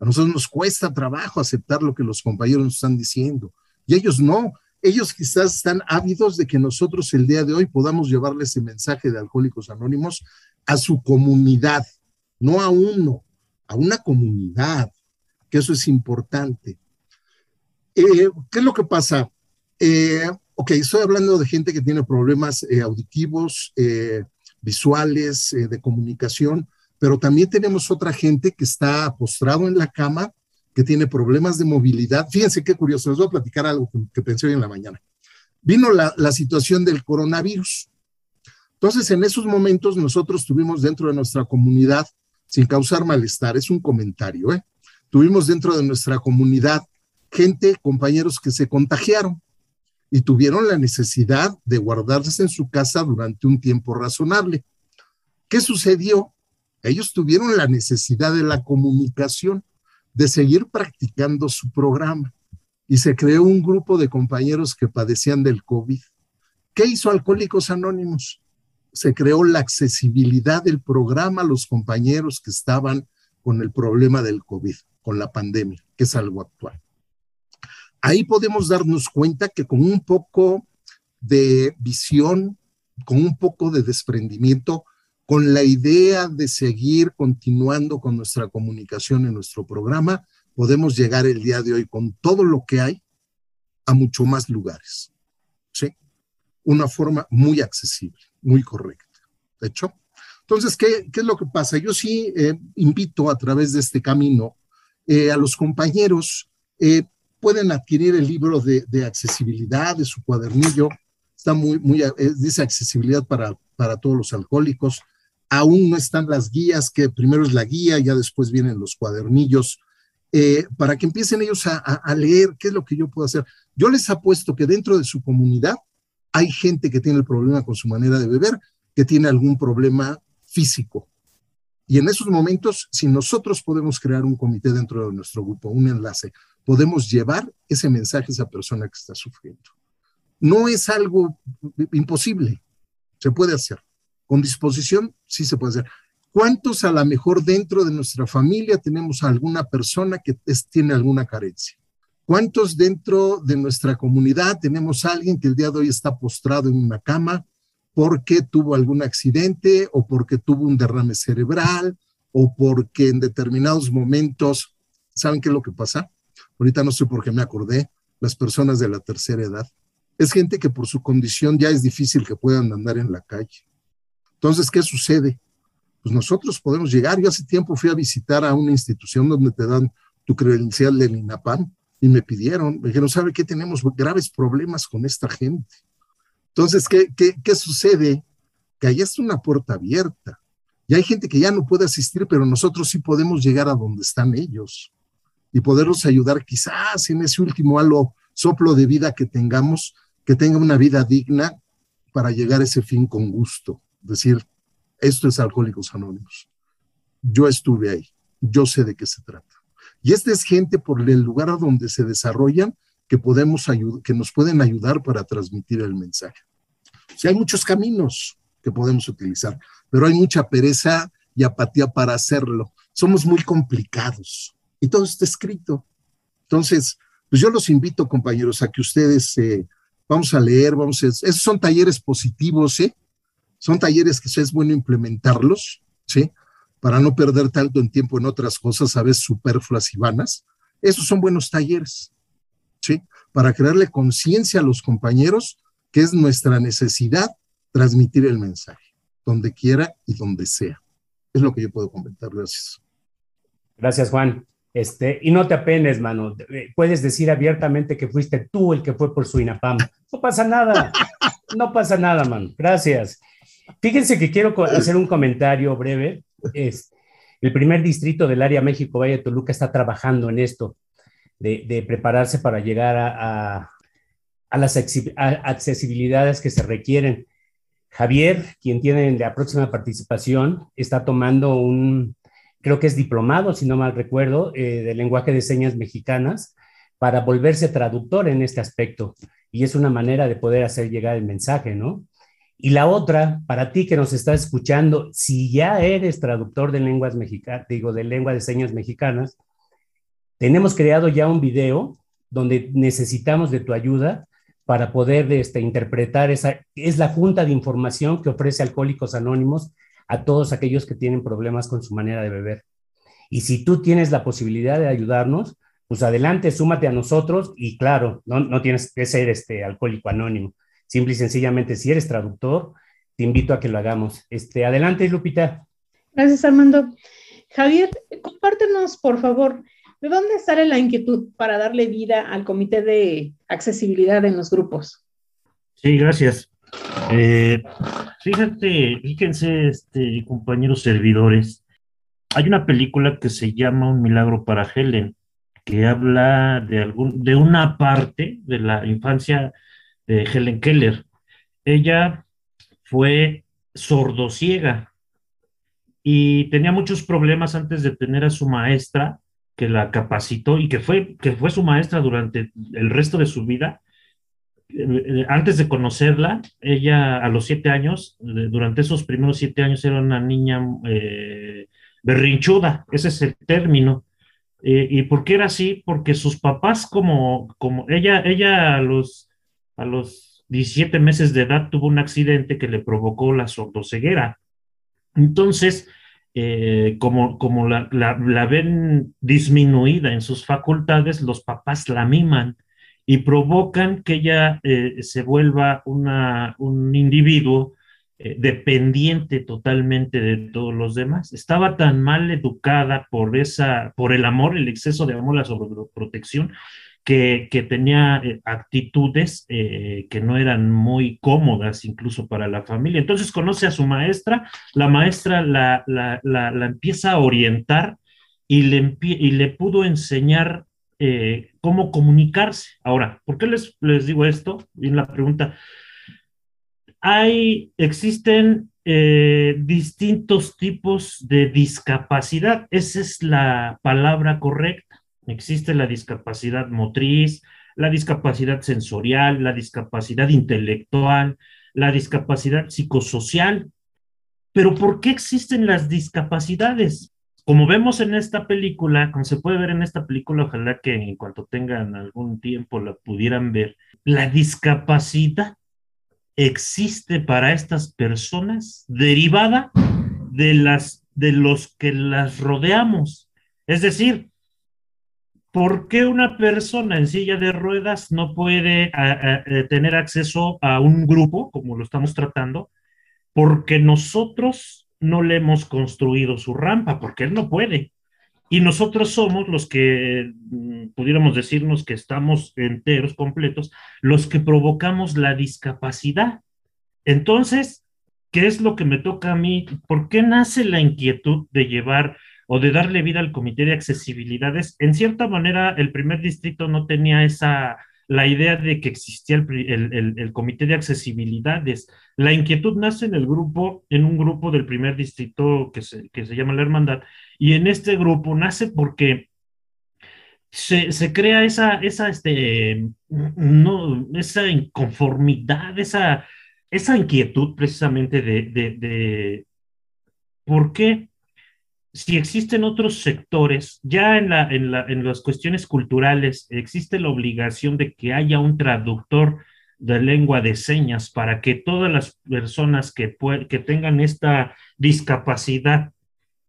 A nosotros nos cuesta trabajo aceptar lo que los compañeros nos están diciendo, y ellos no, ellos quizás están ávidos de que nosotros el día de hoy podamos llevarle ese mensaje de Alcohólicos Anónimos a su comunidad, no a uno, a una comunidad, que eso es importante. Eh, ¿Qué es lo que pasa? Eh, ok, estoy hablando de gente que tiene problemas eh, auditivos, visuales, de comunicación, pero también tenemos otra gente que está postrado en la cama que tiene problemas de movilidad. Fíjense qué curioso, les voy a platicar algo que, pensé hoy en la mañana. Vino la, la situación del coronavirus. Entonces, en esos momentos nosotros tuvimos dentro de nuestra comunidad, sin causar malestar, es un comentario, ¿eh? tuvimos dentro de nuestra comunidad gente, compañeros que se contagiaron y tuvieron la necesidad de guardarse en su casa durante un tiempo razonable. ¿Qué sucedió? Ellos tuvieron la necesidad de la comunicación de seguir practicando su programa. Y se creó un grupo de compañeros que padecían del COVID. ¿Qué hizo Alcohólicos Anónimos? Se creó la accesibilidad del programa a los compañeros que estaban con el problema del COVID, con la pandemia, que es algo actual. Ahí podemos darnos cuenta que con un poco de visión, con un poco de desprendimiento, con la idea de seguir continuando con nuestra comunicación en nuestro programa, podemos llegar el día de hoy con todo lo que hay a mucho más lugares. ¿Sí? Una forma muy accesible, muy correcta. ¿De hecho? Entonces, ¿qué, es lo que pasa? Yo sí eh, invito a través de este camino eh, a los compañeros, eh, pueden adquirir el libro de, de, accesibilidad de su cuadernillo, está muy, muy, dice accesibilidad para, para todos los alcohólicos, aún no están las guías, que primero es la guía, ya después vienen los cuadernillos, eh, para que empiecen ellos a, leer qué es lo que yo puedo hacer. Yo les apuesto que dentro de su comunidad hay gente que tiene el problema con su manera de beber, que tiene algún problema físico. Y en esos momentos, si nosotros podemos crear un comité dentro de nuestro grupo, un enlace, podemos llevar ese mensaje a esa persona que está sufriendo. No es algo imposible, se puede hacer. Con disposición, sí se puede hacer. ¿Cuántos a lo mejor dentro de nuestra familia tenemos alguna persona que tiene alguna carencia? ¿Cuántos dentro de nuestra comunidad tenemos a alguien que el día de hoy está postrado en una cama porque tuvo algún accidente o porque tuvo un derrame cerebral o porque en determinados momentos, ¿saben qué es lo que pasa? Ahorita no sé por qué me acordé, las personas de la tercera edad. Es gente que por su condición ya es difícil que puedan andar en la calle. Entonces, ¿qué sucede? Pues nosotros podemos llegar. Yo hace tiempo fui a visitar a una institución donde te dan tu credencial del INAPAM y me pidieron, me dijeron, ¿sabe qué? Tenemos graves problemas con esta gente. Entonces, ¿qué, qué, qué sucede? Que ahí está una puerta abierta. Y hay gente que ya no puede asistir, pero nosotros sí podemos llegar a donde están ellos y poderlos ayudar quizás en ese último halo, soplo de vida que tengamos, que tenga una vida digna para llegar a ese fin con gusto decir, esto es Alcohólicos Anónimos. Yo estuve ahí, yo sé de qué se trata. Y esta es gente por el lugar donde se desarrollan que, podemos que nos pueden ayudar para transmitir el mensaje. O sea, hay muchos caminos que podemos utilizar, pero hay mucha pereza y apatía para hacerlo. Somos muy complicados y todo está escrito. Entonces, pues yo los invito, compañeros, a que ustedes, eh, vamos a leer, vamos a, esos son talleres positivos, ¿eh? Son talleres que es bueno implementarlos, ¿sí? Para no perder tanto en tiempo en otras cosas, a veces superfluas y vanas. Esos son buenos talleres, ¿sí? Para crearle conciencia a los compañeros que es nuestra necesidad transmitir el mensaje, donde quiera y donde sea. Es lo que yo puedo comentar. Gracias. Gracias, Juan. Este, y no te apenes, mano. Puedes decir abiertamente que fuiste tú el que fue por su INAPAM. No pasa nada. No pasa nada, mano. Gracias. Fíjense que quiero hacer un comentario breve. Es, el primer distrito del área México Valle de Toluca está trabajando en esto, de, prepararse para llegar a, las accesibilidades que se requieren. Javier, quien tiene la próxima participación, está tomando un, creo que es diplomado, si no mal recuerdo, eh, de lenguaje de señas mexicanas para volverse traductor en este aspecto. Y es una manera de poder hacer llegar el mensaje, ¿no? Y la otra, para ti que nos estás escuchando, si ya eres traductor de lenguas mexicanas, digo, de lengua de señas mexicanas, tenemos creado ya un video donde necesitamos de tu ayuda para poder este, interpretar esa, es la junta de información que ofrece Alcohólicos Anónimos a todos aquellos que tienen problemas con su manera de beber. Y si tú tienes la posibilidad de ayudarnos, pues adelante, súmate a nosotros y claro, no, no tienes que ser este alcohólico anónimo. Simple y sencillamente, si eres traductor, te invito a que lo hagamos. Este, adelante, Lupita. Gracias, Armando. Javier, compártenos, por favor, ¿de dónde sale la inquietud para darle vida al comité de accesibilidad en los grupos? Sí, gracias. Eh, fíjate, fíjense, este, compañeros servidores, hay una película que se llama Un milagro para Helen que habla de, algún, de una parte de la infancia de Helen Keller. Ella fue sordociega y tenía muchos problemas antes de tener a su maestra que la capacitó y que fue, que fue su maestra durante el resto de su vida. Eh, antes de conocerla, ella a los siete años, durante esos primeros siete años era una niña eh, berrinchuda, ese es el término. Eh, ¿Y por qué era así? Porque sus papás, como, como ella, ella a los, a los 17 meses de edad tuvo un accidente que le provocó la sordoceguera. Entonces, como, como la, la, ven disminuida en sus facultades, los papás la miman y provocan que ella eh, se vuelva un individuo eh, dependiente totalmente de todos los demás. Estaba tan mal educada por esa, por el amor, el exceso de amor, la sobreprotección, que, que tenía eh, actitudes que no eran muy cómodas incluso para la familia. Entonces conoce a su maestra, la maestra la, la, la, empieza a orientar y le, y le pudo enseñar cómo comunicarse. Ahora, ¿por qué les, les digo esto? Y la pregunta, hay, existen eh, distintos tipos de discapacidad. Esa es la palabra correcta. Existe la discapacidad motriz, la discapacidad sensorial, la discapacidad intelectual, la discapacidad psicosocial. Pero ¿por qué existen las discapacidades? Como vemos en esta película, como se puede ver en esta película, ojalá que en cuanto tengan algún tiempo la pudieran ver, la discapacidad existe para estas personas derivada de, las, de los que las rodeamos. Es decir, ¿por qué una persona en silla de ruedas no puede eh, tener acceso a un grupo, como lo estamos tratando? Porque nosotros no le hemos construido su rampa, porque él no puede. Y nosotros somos los que, mm, pudiéramos decirnos que estamos enteros, completos, los que provocamos la discapacidad. Entonces, ¿qué es lo que me toca a mí? ¿Por qué nace la inquietud de llevar o de darle vida al comité de accesibilidades? En cierta manera, el primer distrito no tenía esa, la idea de que existía el, comité de accesibilidades. La inquietud nace en el grupo, en un grupo del primer distrito que se, que se llama la Hermandad, y en este grupo nace porque se, crea esa, esa, este, no, esa inconformidad, esa, esa inquietud precisamente de, de, por qué si existen otros sectores, ya en, la, en, la, en las cuestiones culturales existe la obligación de que haya un traductor de lengua de señas para que todas las personas que, que tengan esta discapacidad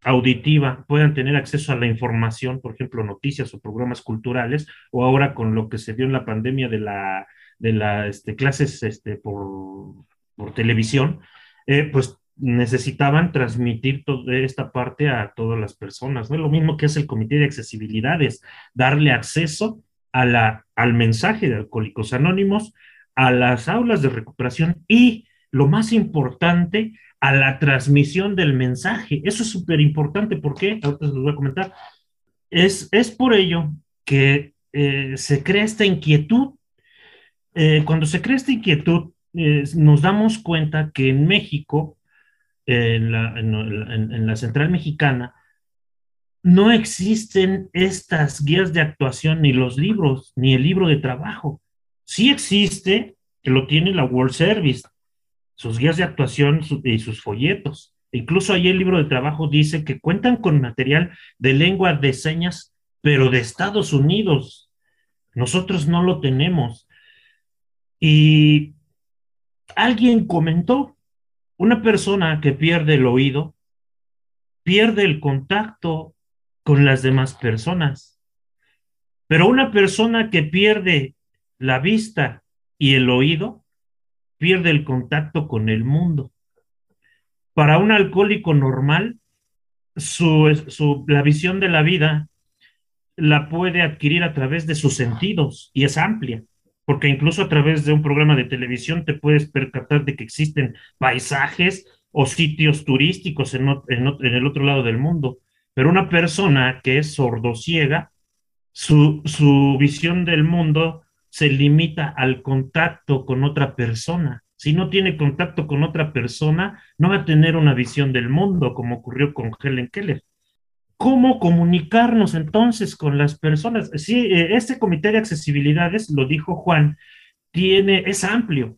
auditiva puedan tener acceso a la información, por ejemplo, noticias o programas culturales, o ahora con lo que se dio en la pandemia de la de las este, clases este, por, por televisión, eh, pues necesitaban transmitir toda esta parte a todas las personas. ¿no? Lo mismo que es el Comité de Accesibilidades, darle acceso a la, al mensaje de Alcohólicos Anónimos, a las aulas de recuperación y, lo más importante, a la transmisión del mensaje. Eso es súper importante. ¿Por qué? Ahorita les voy a comentar. Es, es por ello que eh, se crea esta inquietud. Eh, cuando se crea esta inquietud, nos damos cuenta que en México, en la, central mexicana, no existen estas guías de actuación, ni los libros, ni el libro de trabajo. Sí existe, que lo tiene la World Service, sus guías de actuación y sus folletos. Incluso ahí el libro de trabajo dice que cuentan con material de lengua de señas, pero de Estados Unidos. Nosotros no lo tenemos. Y alguien comentó, una persona que pierde el oído, pierde el contacto con las demás personas. Pero una persona que pierde la vista y el oído, pierde el contacto con el mundo. Para un alcohólico normal, la visión de la vida la puede adquirir a través de sus sentidos y es amplia, porque incluso a través de un programa de televisión te puedes percatar de que existen paisajes o sitios turísticos en, en, el otro lado del mundo. Pero una persona que es sordociega, su, su visión del mundo se limita al contacto con otra persona. Si no tiene contacto con otra persona, no va a tener una visión del mundo, como ocurrió con Helen Keller. ¿Cómo comunicarnos entonces con las personas? Sí, eh, este comité de accesibilidades, lo dijo Juan, tiene, es amplio,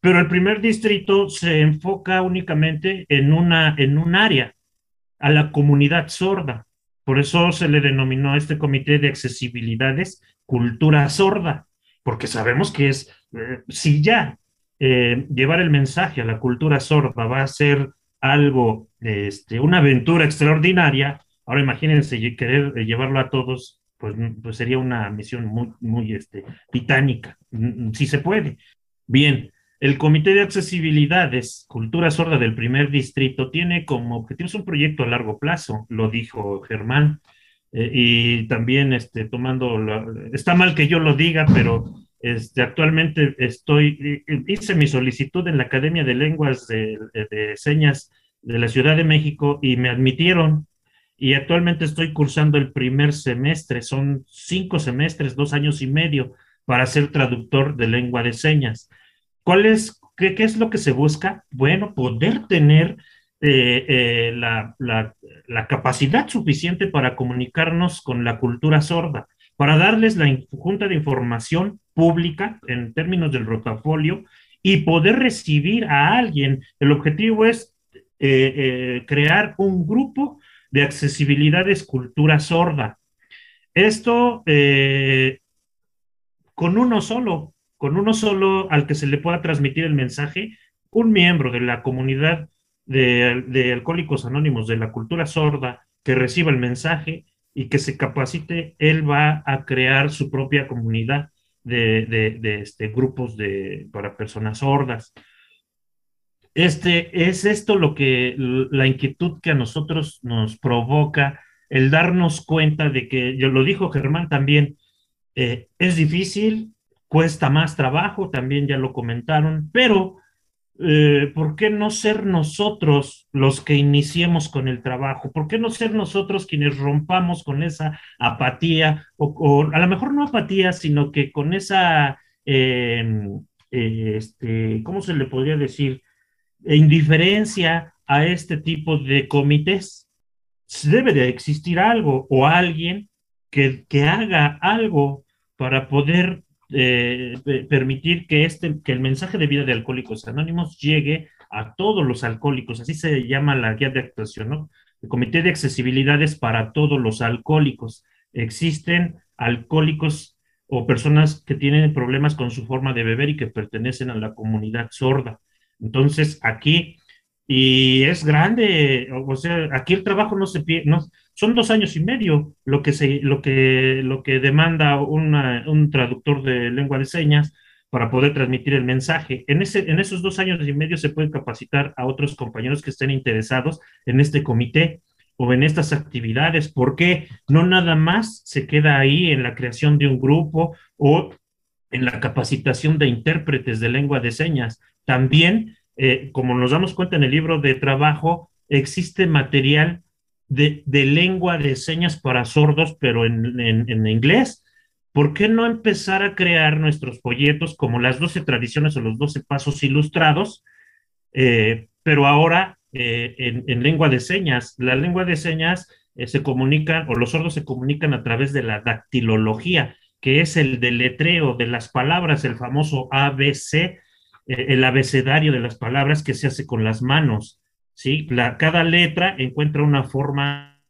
pero el primer distrito se enfoca únicamente en, una, en un área, a la comunidad sorda. Por eso se le denominó a este comité de accesibilidades cultura sorda, porque sabemos que es, eh, si ya eh, llevar el mensaje a la cultura sorda va a ser algo, este, una aventura extraordinaria, ahora imagínense querer eh, llevarlo a todos, pues, pues, sería una misión muy, muy este, titánica, si se puede. Bien, el Comité de Accesibilidades, Cultura Sorda del primer distrito, tiene como objetivo, un proyecto a largo plazo, lo dijo Germán, eh, y también este, tomando, está mal que yo lo diga, pero este, actualmente estoy, hice mi solicitud en la Academia de Lenguas de, Señas de la Ciudad de México y me admitieron y actualmente estoy cursando el primer semestre, son cinco semestres, dos años y medio para ser traductor de lengua de señas. ¿Cuál es, qué, qué es lo que se busca? Bueno, poder tener eh, eh, la, la, capacidad suficiente para comunicarnos con la cultura sorda, para darles la junta de información pública en términos del rotafolio y poder recibir a alguien. El objetivo es eh, crear un grupo de accesibilidad de cultura sorda. Esto con uno solo, con uno solo al que se le pueda transmitir el mensaje, un miembro de la comunidad de, Alcohólicos Anónimos de la cultura sorda que reciba el mensaje y que se capacite, él va a crear su propia comunidad de, este, grupos de, para personas sordas. Este, es esto lo que, la inquietud que a nosotros nos provoca, el darnos cuenta de que, yo lo dijo Germán también, eh, es difícil, cuesta más trabajo, también ya lo comentaron, pero eh, ¿por qué no ser nosotros los que iniciemos con el trabajo? ¿Por qué no ser nosotros quienes rompamos con esa apatía o, a lo mejor no apatía, sino que con esa, em, este, ¿cómo se le podría decir? Indiferencia a este tipo de comités. Debe de existir algo o alguien que, que haga algo para poder eh, permitir que, este, que el mensaje de vida de Alcohólicos Anónimos llegue a todos los alcohólicos, así se llama la guía de actuación, ¿no? El Comité de Accesibilidades para todos los alcohólicos. Existen alcohólicos o personas que tienen problemas con su forma de beber y que pertenecen a la comunidad sorda. Entonces, aquí, y es grande, o sea, aquí el trabajo no se pierde, no, son dos años y medio lo que, se, lo que, lo que demanda un traductor de lengua de señas para poder transmitir el mensaje. En, ese, en esos dos años y medio se puede capacitar a otros compañeros que estén interesados en este comité o en estas actividades, porque no nada más se queda ahí en la creación de un grupo o en la capacitación de intérpretes de lengua de señas. También, eh, como nos damos cuenta en el libro de trabajo, existe material de, lengua de señas para sordos, pero en, inglés. ¿Por qué no empezar a crear nuestros folletos como las 12 tradiciones o los 12 pasos ilustrados, eh, pero ahora eh, en, lengua de señas? La lengua de señas se comunican, o los sordos se comunican a través de la dactilología, que es el deletreo de las palabras, el famoso ABC, el abecedario de las palabras que se hace con las manos. ¿sí? cada letra encuentra una forma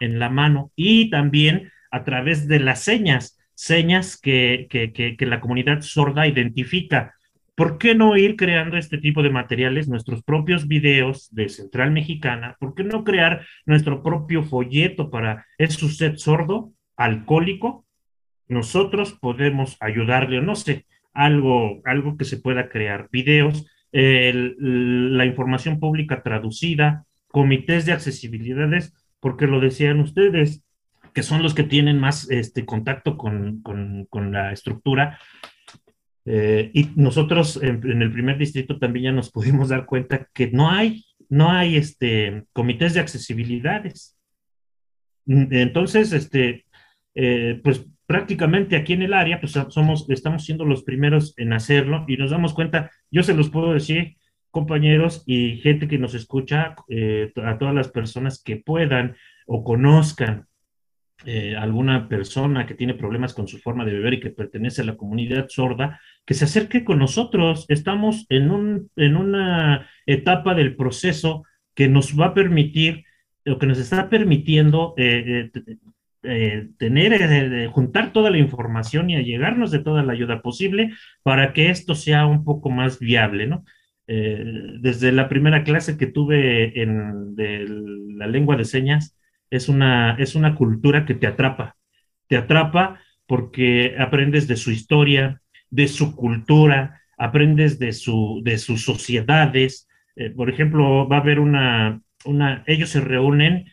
en la mano y también a través de las señas señas que, que, la comunidad sorda identifica. ¿Por qué no ir creando este tipo de materiales, nuestros propios videos de Central Mexicana? ¿Por qué no crear nuestro propio folleto para es usted sordo, alcohólico? Nosotros podemos ayudarle, o no sé, algo, algo que se pueda crear, videos, la información pública traducida, comités de accesibilidades, porque lo decían ustedes, que son los que tienen más este, contacto con, la estructura. Eh, y nosotros en, el primer distrito también ya nos pudimos dar cuenta que no hay, no hay este, comités de accesibilidades. Entonces, este, eh, pues prácticamente aquí en el área, pues somos, estamos siendo los primeros en hacerlo y nos damos cuenta, yo se los puedo decir, compañeros y gente que nos escucha, eh, a todas las personas que puedan o conozcan eh, alguna persona que tiene problemas con su forma de beber y que pertenece a la comunidad sorda, que se acerque con nosotros. Estamos en, un, en una etapa del proceso que nos va a permitir, o que nos está permitiendo eh, eh, tener, eh, juntar toda la información y a llegarnos de toda la ayuda posible para que esto sea un poco más viable, ¿no? Eh, desde la primera clase que tuve en la lengua de señas, es una, es una cultura que te atrapa, te atrapa porque aprendes de su historia, de su cultura, aprendes de, su, de sus sociedades. por ejemplo, va a haber una, una, ellos se reúnen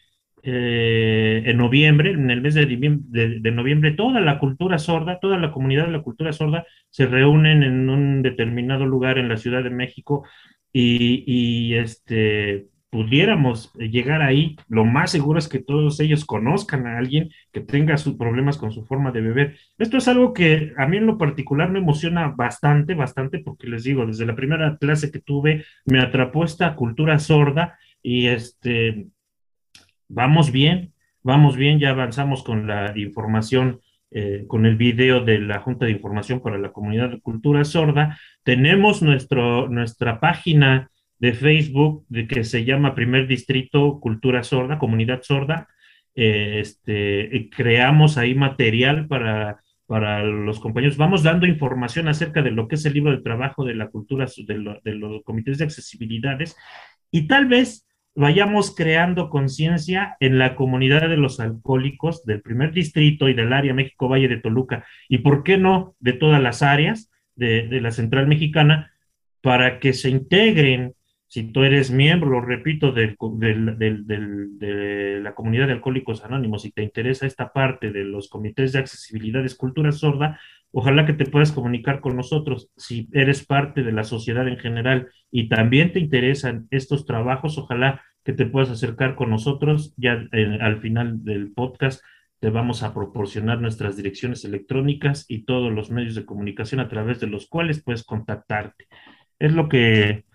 eh, en noviembre, en el mes de, de, noviembre, toda la cultura sorda, toda la comunidad de la cultura sorda se reúnen en un determinado lugar en la Ciudad de México y, este, pudiéramos llegar ahí, lo más seguro es que todos ellos conozcan a alguien que tenga sus problemas con su forma de beber. Esto es algo que a mí en lo particular me emociona bastante, bastante, porque les digo, desde la primera clase que tuve, me atrapó esta cultura sorda y este, vamos bien, vamos bien, ya avanzamos con la información, eh, con el video de la Junta de Información para la Comunidad de Cultura Sorda. Tenemos nuestro, nuestra página de Facebook de que se llama Primer Distrito Cultura Sorda, Comunidad Sorda. Eh, este, creamos ahí material para, para los compañeros. Vamos dando información acerca de lo que es el libro de trabajo de la cultura, de, de los comités de accesibilidades y tal vez vayamos creando conciencia en la comunidad de los alcohólicos del primer distrito y del área México Valle de Toluca, y por qué no de todas las áreas de, la central mexicana, para que se integren, si tú eres miembro, lo repito, de la comunidad de alcohólicos anónimos y te interesa esta parte de los comités de accesibilidad de cultura sorda, Ojalá que te puedas comunicar con nosotros si eres parte de la sociedad en general y también te interesan estos trabajos. Ojalá que te puedas acercar con nosotros. Ya eh, al final del podcast te vamos a proporcionar nuestras direcciones electrónicas y todos los medios de comunicación a través de los cuales puedes contactarte. Es lo que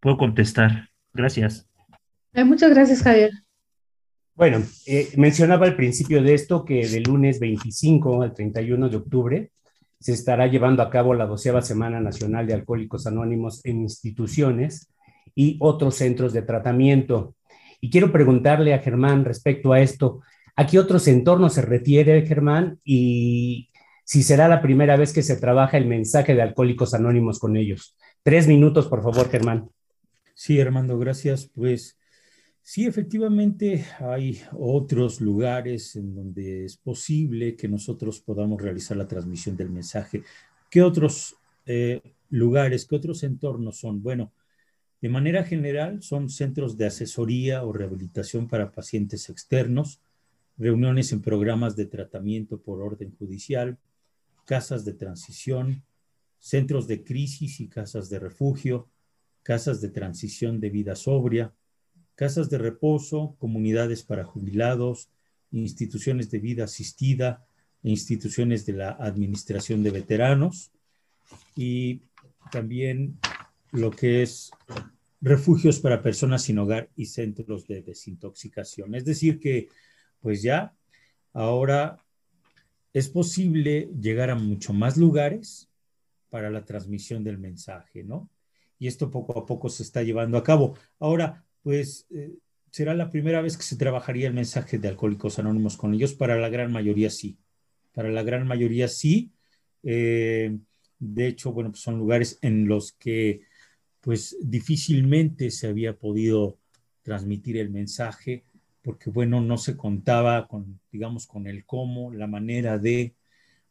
puedo contestar. Gracias. Eh, muchas gracias, Javier. Bueno, eh, mencionaba al principio de esto que del lunes 25 al 31 de octubre se estará llevando a cabo la doceava Semana Nacional de Alcohólicos Anónimos en instituciones y otros centros de tratamiento. Y quiero preguntarle a Germán respecto a esto, ¿a qué otros entornos se refiere Germán? Y si será la primera vez que se trabaja el mensaje de Alcohólicos Anónimos con ellos. Tres minutos, por favor, Germán. Sí, Armando, gracias. Pues Sí, efectivamente hay otros lugares en donde es posible que nosotros podamos realizar la transmisión del mensaje. ¿Qué otros eh, lugares, qué otros entornos son? Bueno, de manera general son centros de asesoría o rehabilitación para pacientes externos, reuniones en programas de tratamiento por orden judicial, casas de transición, centros de crisis y casas de refugio, casas de transición de vida sobria, casas de reposo, comunidades para jubilados, instituciones de vida asistida, e instituciones de la administración de veteranos y también lo que es refugios para personas sin hogar y centros de desintoxicación. Es decir, que pues ya ahora es posible llegar a mucho más lugares para la transmisión del mensaje, ¿no? Y esto poco a poco se está llevando a cabo. Ahora, pues eh, será la primera vez que se trabajaría el mensaje de Alcohólicos Anónimos con ellos. Para la gran mayoría sí, para la gran mayoría sí. Eh, de hecho, bueno, pues son lugares en los que pues difícilmente se había podido transmitir el mensaje porque bueno, no se contaba con, digamos, con el cómo, la manera de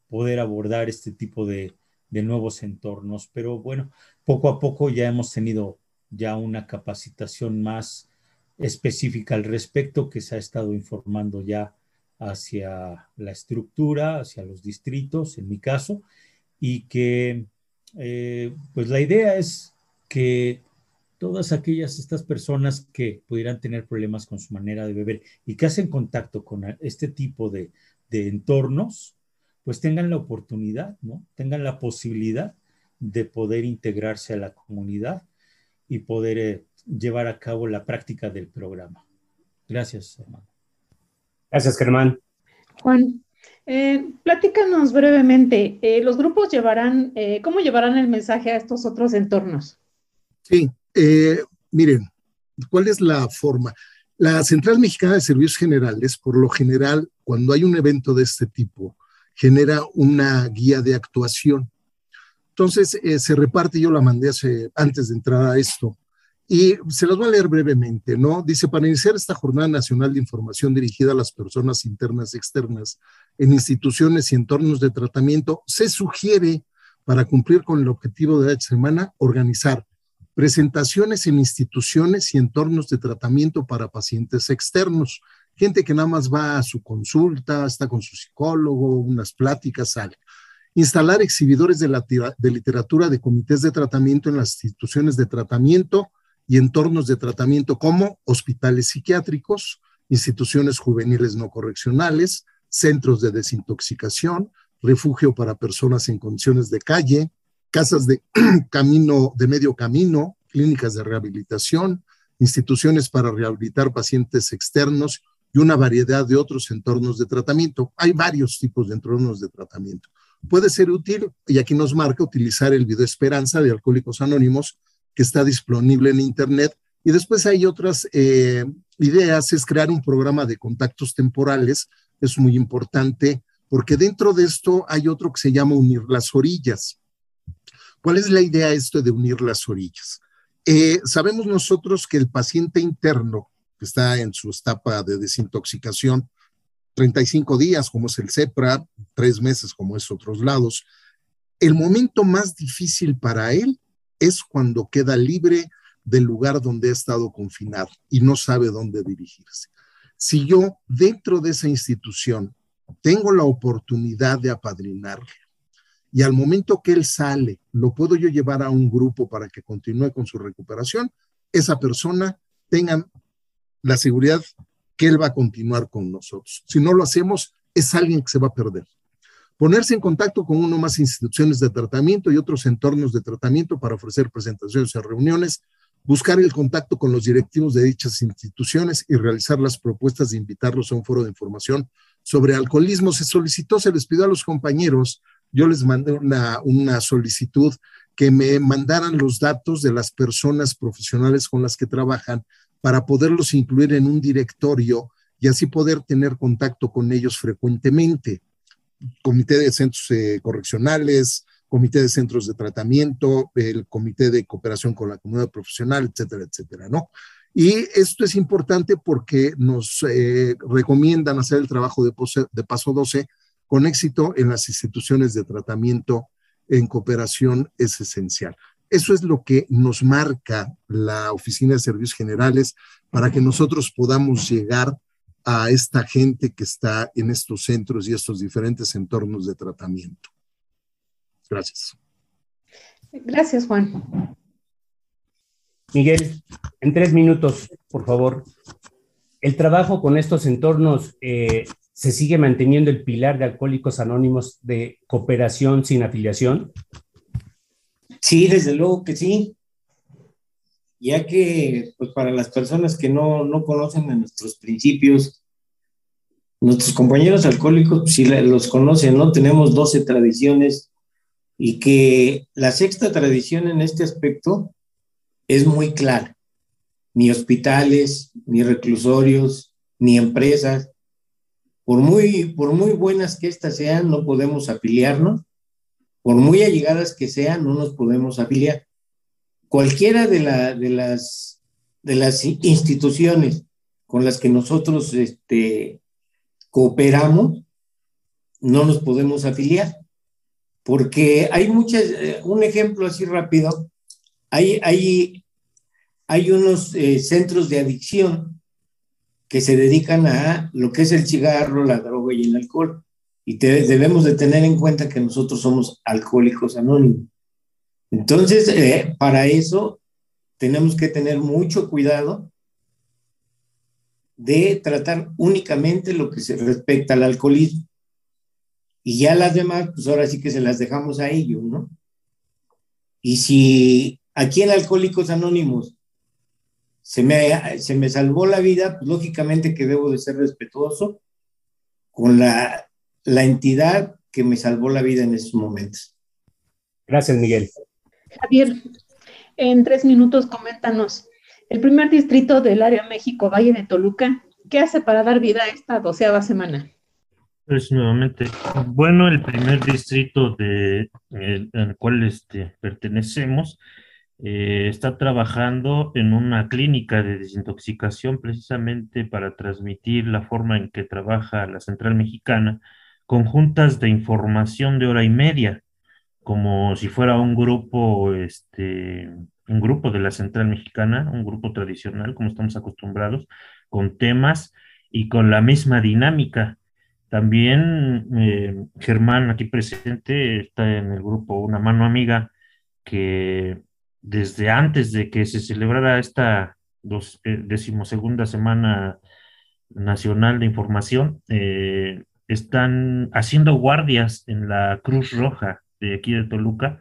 poder abordar este tipo de, de nuevos entornos. Pero bueno, poco a poco ya hemos tenido ya una capacitación más específica al respecto que se ha estado informando ya hacia la estructura, hacia los distritos, en mi caso, y que eh, pues la idea es que todas aquellas, estas personas que pudieran tener problemas con su manera de beber y que hacen contacto con este tipo de, de entornos, pues tengan la oportunidad, ¿no? Tengan la posibilidad de poder integrarse a la comunidad y poder eh, llevar a cabo la práctica del programa. Gracias, hermano. Gracias, Germán. Juan, eh, platícanos brevemente, eh, ¿los grupos llevarán, eh, cómo llevarán el mensaje a estos otros entornos? Sí, miren, ¿cuál es la forma? La Central Mexicana de Servicios Generales, por lo general, cuando hay un evento de este tipo, genera una guía de actuación. Entonces, se reparte, yo la mandé hace, antes de entrar a esto, y se las voy a leer brevemente, ¿no? Dice, para iniciar esta Jornada Nacional de Información dirigida a las personas internas y externas en instituciones y entornos de tratamiento, se sugiere, para cumplir con el objetivo de esta semana, organizar presentaciones en instituciones y entornos de tratamiento para pacientes externos, gente que nada más va a su consulta, está con su psicólogo, unas pláticas, sale. Instalar exhibidores de, literatura de comités de tratamiento en las instituciones de tratamiento y entornos de tratamiento como hospitales psiquiátricos, instituciones juveniles no correccionales, centros de desintoxicación, refugio para personas en condiciones de calle, casas de camino de medio camino, clínicas de rehabilitación, instituciones para rehabilitar pacientes externos y una variedad de otros entornos de tratamiento. Hay varios tipos de entornos de tratamiento. Puede ser útil, y aquí nos marca, utilizar el video Esperanza de Alcohólicos Anónimos que está disponible en Internet. Y después hay otras eh, ideas, es crear un programa de contactos temporales, es muy importante, porque dentro de esto hay otro que se llama unir las orillas. ¿Cuál es la idea esto de unir las orillas? Eh, sabemos nosotros que el paciente interno, que está en su etapa de desintoxicación, 35 días, como es el CEPRA, tres meses, como es otros lados, el momento más difícil para él es cuando queda libre del lugar donde ha estado confinado y no sabe dónde dirigirse. Si yo dentro de esa institución tengo la oportunidad de apadrinarle y al momento que él sale, lo puedo yo llevar a un grupo para que continúe con su recuperación, esa persona tenga la seguridad que él va a continuar con nosotros. Si no lo hacemos, es alguien que se va a perder ponerse en contacto con uno más instituciones de tratamiento y otros entornos de tratamiento para ofrecer presentaciones y reuniones, buscar el contacto con los directivos de dichas instituciones y realizar las propuestas de invitarlos a un foro de información sobre alcoholismo. Se solicitó, se les pidió a los compañeros, yo les mandé una, una solicitud que me mandaran los datos de las personas profesionales con las que trabajan para poderlos incluir en un directorio y así poder tener contacto con ellos frecuentemente comité de centros eh, correccionales, comité de centros de tratamiento, el comité de cooperación con la comunidad profesional, etcétera, etcétera, ¿no? Y esto es importante porque nos eh, recomiendan hacer el trabajo de, de paso 12 con éxito en las instituciones de tratamiento en cooperación es esencial. Eso es lo que nos marca la Oficina de Servicios Generales para que nosotros podamos llegar a esta gente que está en estos centros y estos diferentes entornos de tratamiento. Gracias. Gracias, Juan. Miguel, en tres minutos, por favor. ¿El trabajo con estos entornos eh, se sigue manteniendo el pilar de Alcohólicos Anónimos de cooperación sin afiliación? Sí, desde luego que sí. Ya que, pues para las personas que no, no conocen nuestros principios, Nuestros compañeros alcohólicos, si los conocen, ¿no? Tenemos 12 tradiciones y que la sexta tradición en este aspecto es muy clara. Ni hospitales, ni reclusorios, ni empresas por muy, por muy buenas que éstas sean, no podemos afiliarnos. Por muy allegadas que sean, no nos podemos afiliar. Cualquiera de, de, las, de las instituciones con las que nosotros este, cooperamos, no nos podemos afiliar. Porque hay muchas, eh, un ejemplo así rápido, hay, hay, hay unos eh, centros de adicción que se dedican a lo que es el cigarro, la droga y el alcohol. Y debemos de tener en cuenta que nosotros somos alcohólicos anónimos. Entonces, eh, para eso tenemos que tener mucho cuidado de tratar únicamente lo que se respecta al alcoholismo. Y ya las demás, pues ahora sí que se las dejamos a ellos, ¿no? Y si aquí en Alcohólicos Anónimos se me, se me salvó la vida, pues lógicamente que debo de ser respetuoso con la, la entidad que me salvó la vida en esos momentos. Gracias, Miguel. Javier, en tres minutos coméntanos, el primer distrito del área México, Valle de Toluca, ¿qué hace para dar vida a esta doceava semana? Pues nuevamente, bueno, el primer distrito de, el, al cual este, pertenecemos eh, está trabajando en una clínica de desintoxicación precisamente para transmitir la forma en que trabaja la Central Mexicana con juntas de información de hora y media, como si fuera un grupo, este, un grupo de la Central Mexicana, un grupo tradicional, como estamos acostumbrados, con temas y con la misma dinámica. También eh, Germán, aquí presente, está en el grupo Una Mano Amiga, que desde antes de que se celebrara esta dos, eh, decimosegunda semana nacional de información, eh, están haciendo guardias en la Cruz Roja de aquí de Toluca,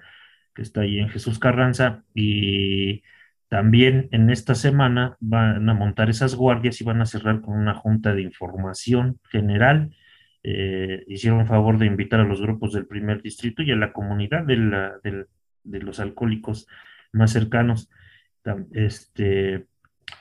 que está ahí en Jesús Carranza, y también en esta semana van a montar esas guardias y van a cerrar con una junta de información general. Eh, hicieron favor de invitar a los grupos del primer distrito y a la comunidad de, de los alcohólicos más cercanos. Este,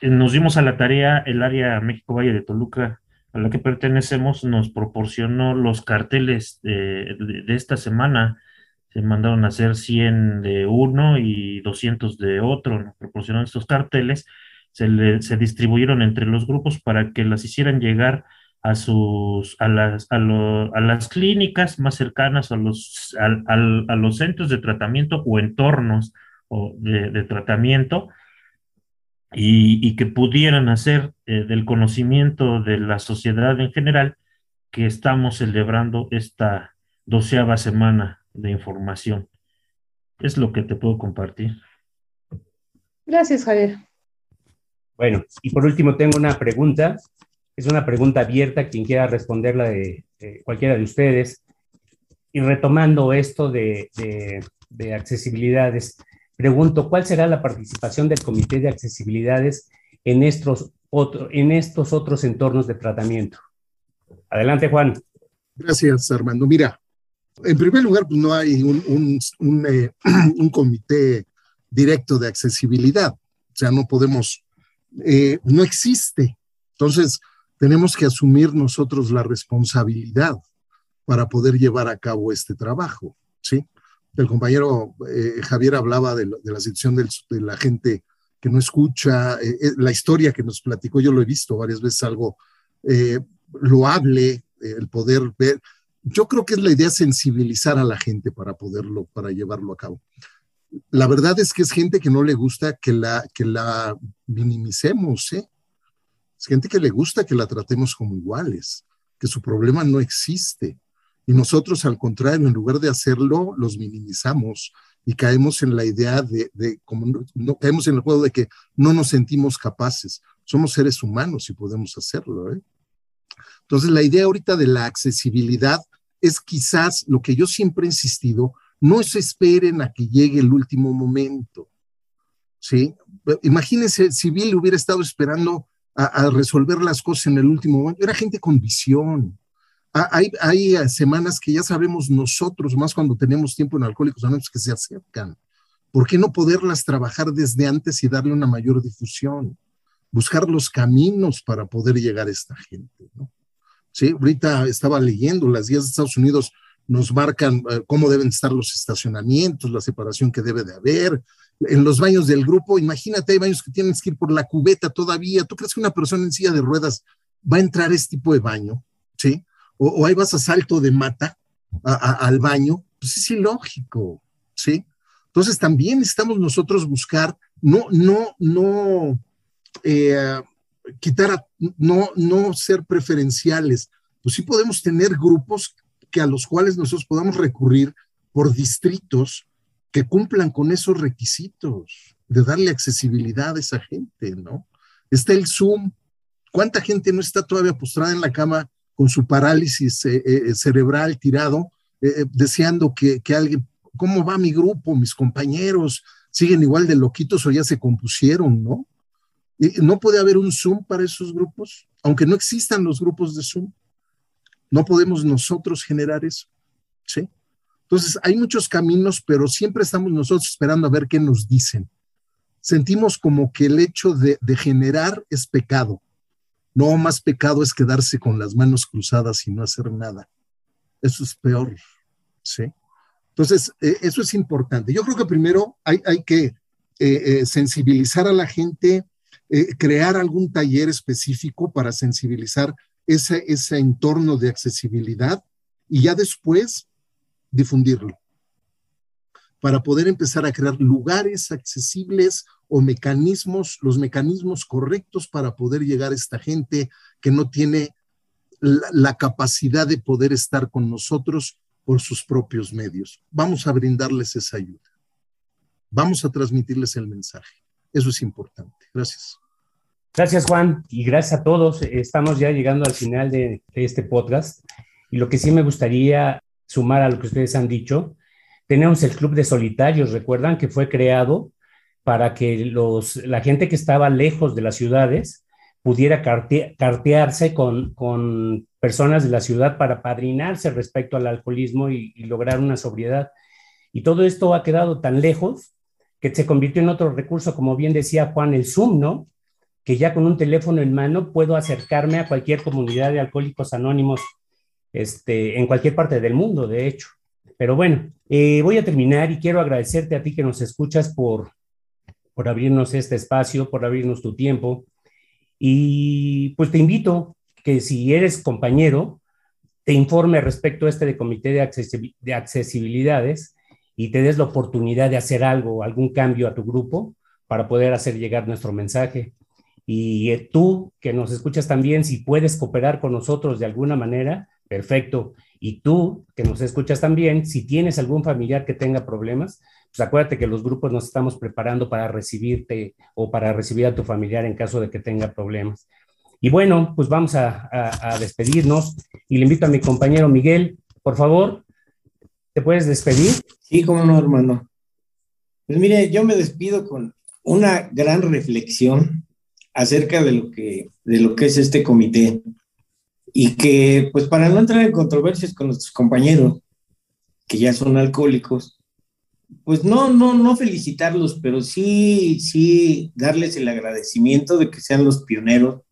nos dimos a la tarea, el área México Valle de Toluca, a la que pertenecemos, nos proporcionó los carteles de, esta semana. Se mandaron a hacer 100 de uno y 200 de otro. Nos proporcionaron estos carteles. Se, se distribuyeron entre los grupos para que las hicieran llegar a sus a las, a, las clínicas más cercanas a los a los centros de tratamiento o entornos o de, tratamiento y, que pudieran hacer eh, del conocimiento de la sociedad en general que estamos celebrando esta doceava semana de información. Es lo que te puedo compartir. Gracias, Javier. Bueno, y por último tengo una pregunta. Es una pregunta abierta, quien quiera responderla de, cualquiera de ustedes. Y retomando esto de, de accesibilidades, Pregunto, ¿cuál será la participación del Comité de Accesibilidades en estos, en estos otros entornos de tratamiento? Adelante, Juan. Gracias, Armando. Mira, en primer lugar, pues no hay eh, un, comité directo de accesibilidad. O sea, no podemos, eh, no existe. Entonces, tenemos que asumir nosotros la responsabilidad para poder llevar a cabo este trabajo, ¿sí? El compañero eh, Javier hablaba de, la situación de la gente que no escucha, eh, eh, la historia que nos platicó, yo lo he visto varias veces, algo loable, el poder ver. Yo creo que es la idea sensibilizar a la gente para poderlo, para llevarlo a cabo. La verdad es que es gente que no le gusta que la, que la minimicemos, ¿eh? Es gente que le gusta que la tratemos como iguales, que su problema no existe y nosotros, al contrario, en lugar de hacerlo, los minimizamos y caemos en la idea de, como no, caemos en el juego de que no nos sentimos capaces. Somos seres humanos y podemos hacerlo. ¿eh? Entonces, la idea ahorita de la accesibilidad es quizás lo que yo siempre he insistido, no se esperen a que llegue el último momento. ¿sí? Imagínense si Bill hubiera estado esperando a, a resolver las cosas en el último momento. Era gente con visión, Ah, hay, eh, semanas que ya sabemos nosotros, más cuando tenemos tiempo en Alcohólicos Anónimos, que se acercan. ¿Por qué no poderlas trabajar desde antes y darle una mayor difusión? Buscar los caminos para poder llegar a esta gente, ¿no? ¿sí? Ahorita estaba leyendo, las guías de Estados Unidos nos marcan eh, cómo deben estar los estacionamientos, la separación que debe de haber. En los baños del grupo, imagínate, hay baños que tienes que ir por la cubeta todavía. ¿Tú crees que una persona en silla de ruedas va a entrar a este tipo de baño? ¿Sí? O, ahí vas a salto de mata al baño. Pues es ilógico, ¿sí? Entonces también necesitamos nosotros buscar, no, no, no eh, quitar, no, no ser preferenciales. Pues sí podemos tener grupos que a los cuales nosotros podamos recurrir por distritos que cumplan con esos requisitos de darle accesibilidad a esa gente, ¿no? Está el Zoom. ¿Cuánta gente no está todavía postrada en la cama con su parálisis eh, eh, cerebral tirado, deseando que, que alguien ¿cómo va mi grupo? Mis compañeros siguen igual de loquitos o ya se compusieron, ¿no? ¿No puede haber un Zoom para esos grupos? Aunque no existan los grupos de Zoom, no podemos nosotros generar eso, ¿sí? Entonces, hay muchos caminos, pero siempre estamos nosotros esperando a ver qué nos dicen. Sentimos como que el hecho de, de generar es pecado. No, más pecado es quedarse con las manos cruzadas y no hacer nada. Eso es peor, ¿sí? Entonces, eh, eso es importante. Yo creo que primero hay, que eh, eh, sensibilizar a la gente, crear algún taller específico para sensibilizar ese, ese entorno de accesibilidad y ya después difundirlo para poder empezar a crear lugares accesibles o mecanismos, los mecanismos correctos para poder llegar a esta gente que no tiene la capacidad de poder estar con nosotros por sus propios medios. Vamos a brindarles esa ayuda. Vamos a transmitirles el mensaje. Eso es importante. Gracias. Gracias, Juan, y gracias a todos. Estamos ya llegando al final de, este podcast. Y lo que sí me gustaría sumar a lo que ustedes han dicho, tenemos el Club de Solitarios, recuerdan que fue creado para que los, la gente que estaba lejos de las ciudades pudiera cartearse con, con, personas de la ciudad para padrinarse respecto al alcoholismo y, lograr una sobriedad. Y todo esto ha quedado tan lejos que se convirtió en otro recurso, como bien decía Juan, el Zoom, ¿no? Que ya con un teléfono en mano puedo acercarme a cualquier comunidad de alcohólicos anónimos este, en cualquier parte del mundo, de hecho. Pero bueno, eh, voy a terminar y quiero agradecerte a ti que nos escuchas por, por abrirnos este espacio, por abrirnos tu tiempo. Y pues te invito que si eres compañero, te informe respecto a este de comité de, de accesibilidades y te des la oportunidad de hacer algo, algún cambio a tu grupo para poder hacer llegar nuestro mensaje. Y eh, tú que nos escuchas también, si puedes cooperar con nosotros de alguna manera, perfecto. Y tú que nos escuchas también, si tienes algún familiar que tenga problemas, pues acuérdate que los grupos nos estamos preparando para recibirte o para recibir a tu familiar en caso de que tenga problemas. Y bueno, pues vamos a, despedirnos y le invito a mi compañero Miguel, por favor, ¿te puedes despedir? Sí, cómo no, hermano. Pues mire, yo me despido con una gran reflexión acerca de lo que, de lo que es este comité y que, pues para no entrar en controversias con nuestros compañeros que ya son alcohólicos, pues no, no, no felicitarlos, pero sí, sí darles el agradecimiento de que sean los pioneros.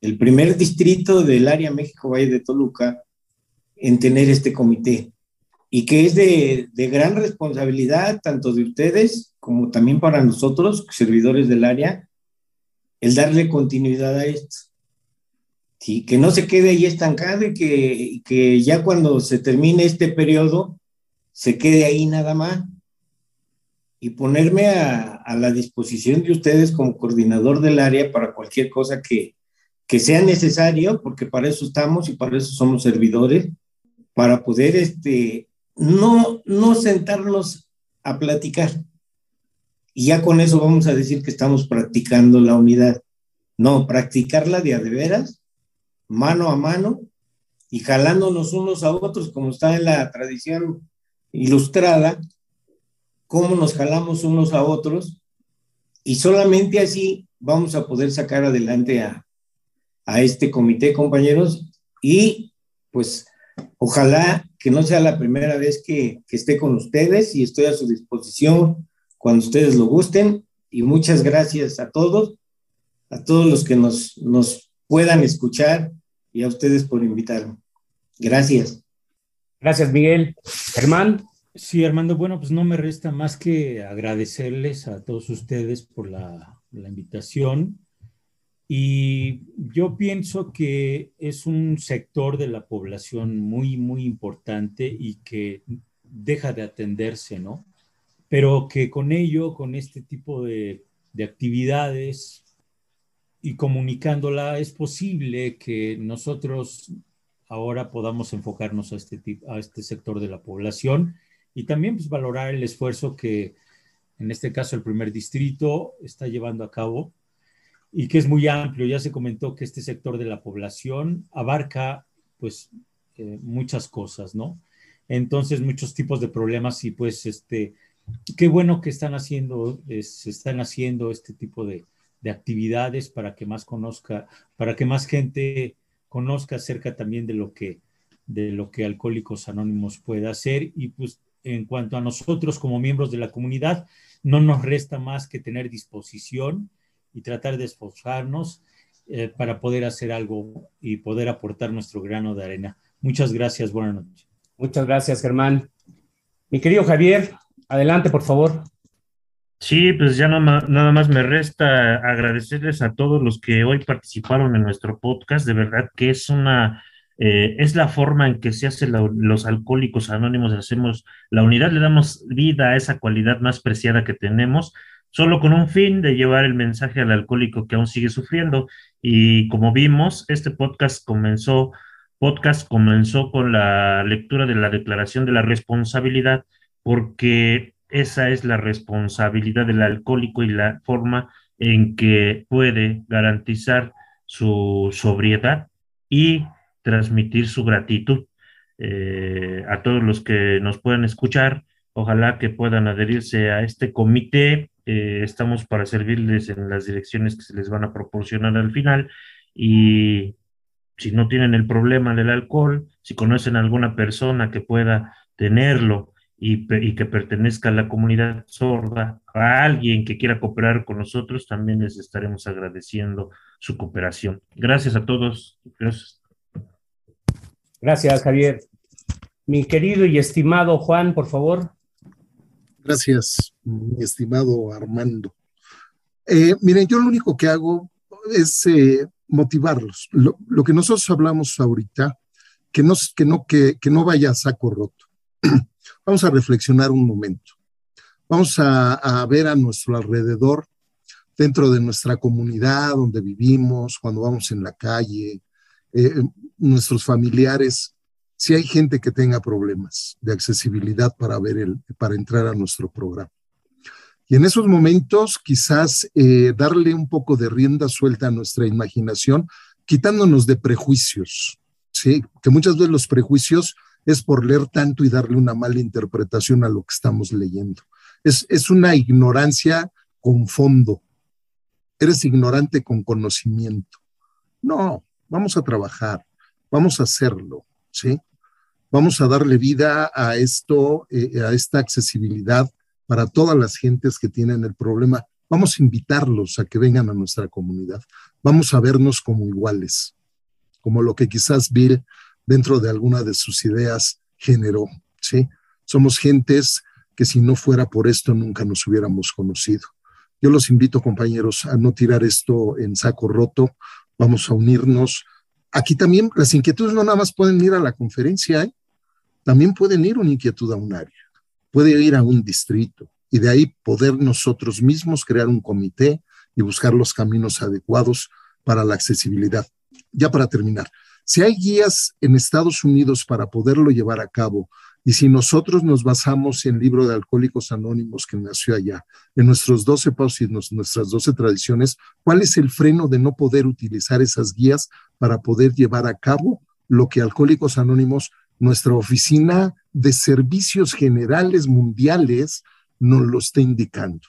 El primer distrito del área México Valle de Toluca en tener este comité y que es de, de gran responsabilidad tanto de ustedes como también para nosotros, servidores del área, el darle continuidad a esto. Sí, que no se quede ahí estancado y que, que ya cuando se termine este periodo, se quede ahí nada más y ponerme a, la disposición de ustedes como coordinador del área para cualquier cosa que, que sea necesario, porque para eso estamos y para eso somos servidores, para poder este, no, no sentarnos a platicar. Y ya con eso vamos a decir que estamos practicando la unidad. No, practicarla de a de veras, mano a mano y jalándonos unos a otros, como está en la tradición ilustrada, cómo nos jalamos unos a otros y solamente así vamos a poder sacar adelante a, a este comité, compañeros, y pues ojalá que no sea la primera vez que, que esté con ustedes y estoy a su disposición cuando ustedes lo gusten. Y muchas gracias a todos, a todos los que nos, nos puedan escuchar y a ustedes por invitarme. Gracias. Gracias, Miguel. Germán. Sí, Armando, bueno, pues no me resta más que agradecerles a todos ustedes por la, la invitación. Y yo pienso que es un sector de la población muy, muy importante y que deja de atenderse, ¿no? Pero que con ello, con este tipo de, de actividades y comunicándola, es posible que nosotros ahora podamos enfocarnos a este, a este sector de la población y también pues, valorar el esfuerzo que en este caso el primer distrito está llevando a cabo y que es muy amplio. Ya se comentó que este sector de la población abarca pues eh, muchas cosas, ¿no? Entonces muchos tipos de problemas y pues este, qué bueno que están haciendo, se están haciendo este tipo de, de actividades para que más conozca, para que más gente conozca acerca también de lo que, de lo que Alcohólicos Anónimos puede hacer. Y pues en cuanto a nosotros como miembros de la comunidad, no nos resta más que tener disposición y tratar de esforzarnos eh, para poder hacer algo y poder aportar nuestro grano de arena. Muchas gracias, buenas noches. Muchas gracias, Germán. Mi querido Javier, adelante, por favor. Sí, pues ya nada más me resta agradecerles a todos los que hoy participaron en nuestro podcast. De verdad que es una, eh, es la forma en que se hace los alcohólicos anónimos, hacemos la unidad, le damos vida a esa cualidad más preciada que tenemos, solo con un fin de llevar el mensaje al alcohólico que aún sigue sufriendo. Y como vimos, este podcast comenzó, podcast comenzó con la lectura de la declaración de la responsabilidad, porque esa es la responsabilidad del alcohólico y la forma en que puede garantizar su sobriedad y transmitir su gratitud. Eh, a todos los que nos puedan escuchar, ojalá que puedan adherirse a este comité. Eh, estamos para servirles en las direcciones que se les van a proporcionar al final y si no tienen el problema del alcohol, si conocen a alguna persona que pueda tenerlo, y, que pertenezca a la comunidad sorda, a alguien que quiera cooperar con nosotros, también les estaremos agradeciendo su cooperación. Gracias a todos. Gracias. Gracias, Javier. Mi querido y estimado Juan, por favor. Gracias, mi estimado Armando. Eh, miren, yo lo único que hago es eh, motivarlos. Lo, que nosotros hablamos ahorita, que no, que no, que, que no vaya a saco roto. Vamos a reflexionar un momento. Vamos a, ver a nuestro alrededor, dentro de nuestra comunidad donde vivimos, cuando vamos en la calle, eh, nuestros familiares, si hay gente que tenga problemas de accesibilidad para ver el, para entrar a nuestro programa. Y en esos momentos, quizás eh, darle un poco de rienda suelta a nuestra imaginación, quitándonos de prejuicios, ¿sí? Que muchas veces los prejuicios es por leer tanto y darle una mala interpretación a lo que estamos leyendo. Es, es una ignorancia con fondo. Eres ignorante con conocimiento. No, vamos a trabajar, vamos a hacerlo, ¿sí? Vamos a darle vida a esto, eh, a esta accesibilidad para todas las gentes que tienen el problema. Vamos a invitarlos a que vengan a nuestra comunidad. Vamos a vernos como iguales, como lo que quizás Bill dentro de alguna de sus ideas generó, ¿sí? Somos gentes que si no fuera por esto nunca nos hubiéramos conocido. Yo los invito, compañeros, a no tirar esto en saco roto, vamos a unirnos. Aquí también las inquietudes no nada más pueden ir a la conferencia, ¿eh? también pueden ir una inquietud a un área, puede ir a un distrito y de ahí poder nosotros mismos crear un comité y buscar los caminos adecuados para la accesibilidad. Ya para terminar, si hay guías en Estados Unidos para poderlo llevar a cabo, y si nosotros nos basamos en el libro de Alcohólicos Anónimos que nació allá, en nuestros 12 pasos y nuestras 12 tradiciones, ¿cuál es el freno de no poder utilizar esas guías para poder llevar a cabo lo que Alcohólicos Anónimos, nuestra oficina de servicios generales mundiales, nos lo está indicando?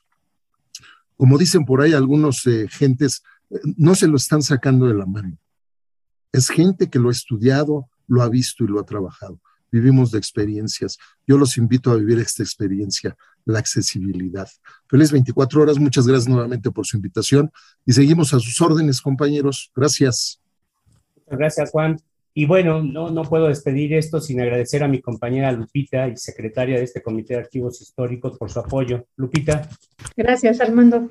Como dicen por ahí algunos eh, gentes, eh, no se lo están sacando de la mano es gente que lo ha estudiado, lo ha visto y lo ha trabajado. Vivimos de experiencias. Yo los invito a vivir esta experiencia, la accesibilidad. Feliz 24 horas. Muchas gracias nuevamente por su invitación y seguimos a sus órdenes, compañeros. Gracias. Gracias, Juan. Y bueno, no, no puedo despedir esto sin agradecer a mi compañera Lupita y secretaria de este Comité de Archivos Históricos por su apoyo. Lupita. Gracias, Armando.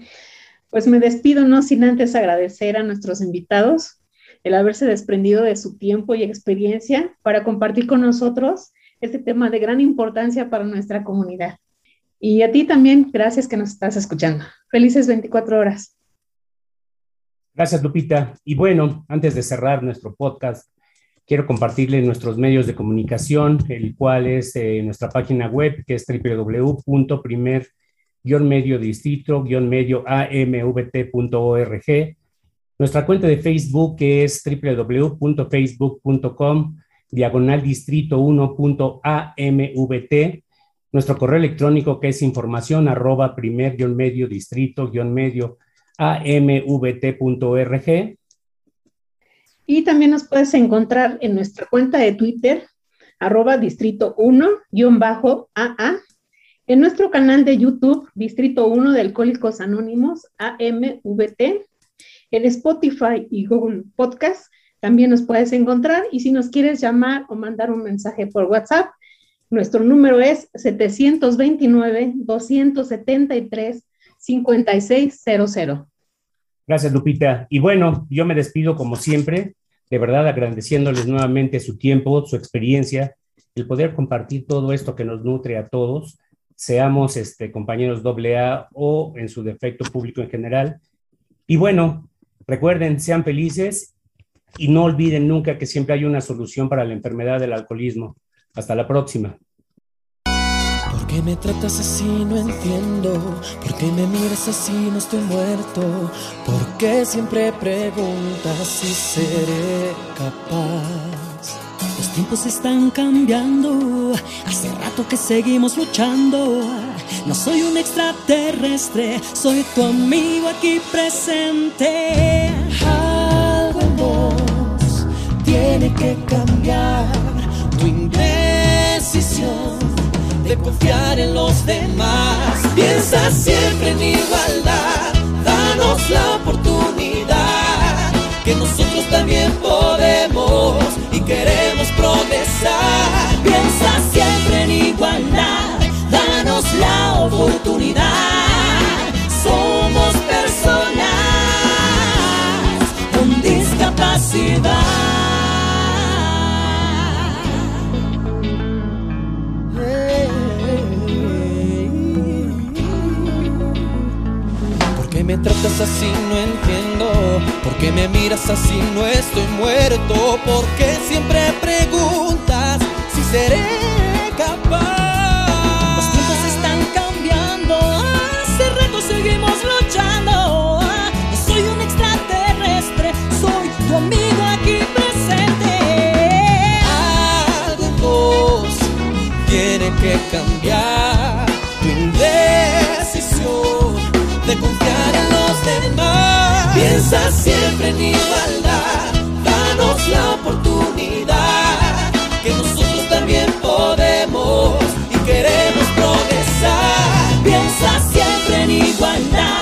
Pues me despido, no sin antes agradecer a nuestros invitados el haberse desprendido de su tiempo y experiencia para compartir con nosotros este tema de gran importancia para nuestra comunidad. Y a ti también, gracias que nos estás escuchando. Felices 24 horas. Gracias, Lupita. Y bueno, antes de cerrar nuestro podcast, quiero compartirle nuestros medios de comunicación, el cual es eh, nuestra página web, que es www.primer-medio-distrito-medio-amvt.org, nuestra cuenta de Facebook, es www.facebook.com diagonal distrito 1.amvt, nuestro correo electrónico que es información arroba primer guion medio distrito guion medio amvt.org. Y también nos puedes encontrar en nuestra cuenta de Twitter, arroba distrito 1 guion bajo AA, en nuestro canal de YouTube, Distrito 1 de Alcohólicos Anónimos, AMVT, en Spotify y Google Podcast también nos puedes encontrar y si nos quieres llamar o mandar un mensaje por WhatsApp, nuestro número es 729-273-5600. Gracias, Lupita. Y bueno, yo me despido como siempre, de verdad agradeciéndoles nuevamente su tiempo, su experiencia, el poder compartir todo esto que nos nutre a todos, seamos este, compañeros AA o en su defecto público en general. Y bueno, recuerden, sean felices y no olviden nunca que siempre hay una solución para la enfermedad del alcoholismo. Hasta la próxima. ¿Por qué me tratas así? No entiendo. ¿Por qué me miras así? No estoy muerto. ¿Por qué siempre preguntas si seré capaz? Tiempos están cambiando. Hace rato que seguimos luchando. No soy un extraterrestre, soy tu amigo aquí presente. Algo en vos tiene que cambiar tu indecisión de confiar en los demás. Piensa siempre en igualdad, danos la oportunidad, que nosotros también podemos tratas así? No entiendo. ¿Por qué me miras así? No estoy muerto. ¿Por qué siempre preguntas si seré capaz? Los tiempos están cambiando. Hace rato seguimos luchando. No soy un extraterrestre, soy tu amigo aquí presente. Algo vos tiene que cambiar. Piensa siempre en igualdad, danos la oportunidad, que nosotros también podemos y queremos progresar. Piensa siempre en igualdad,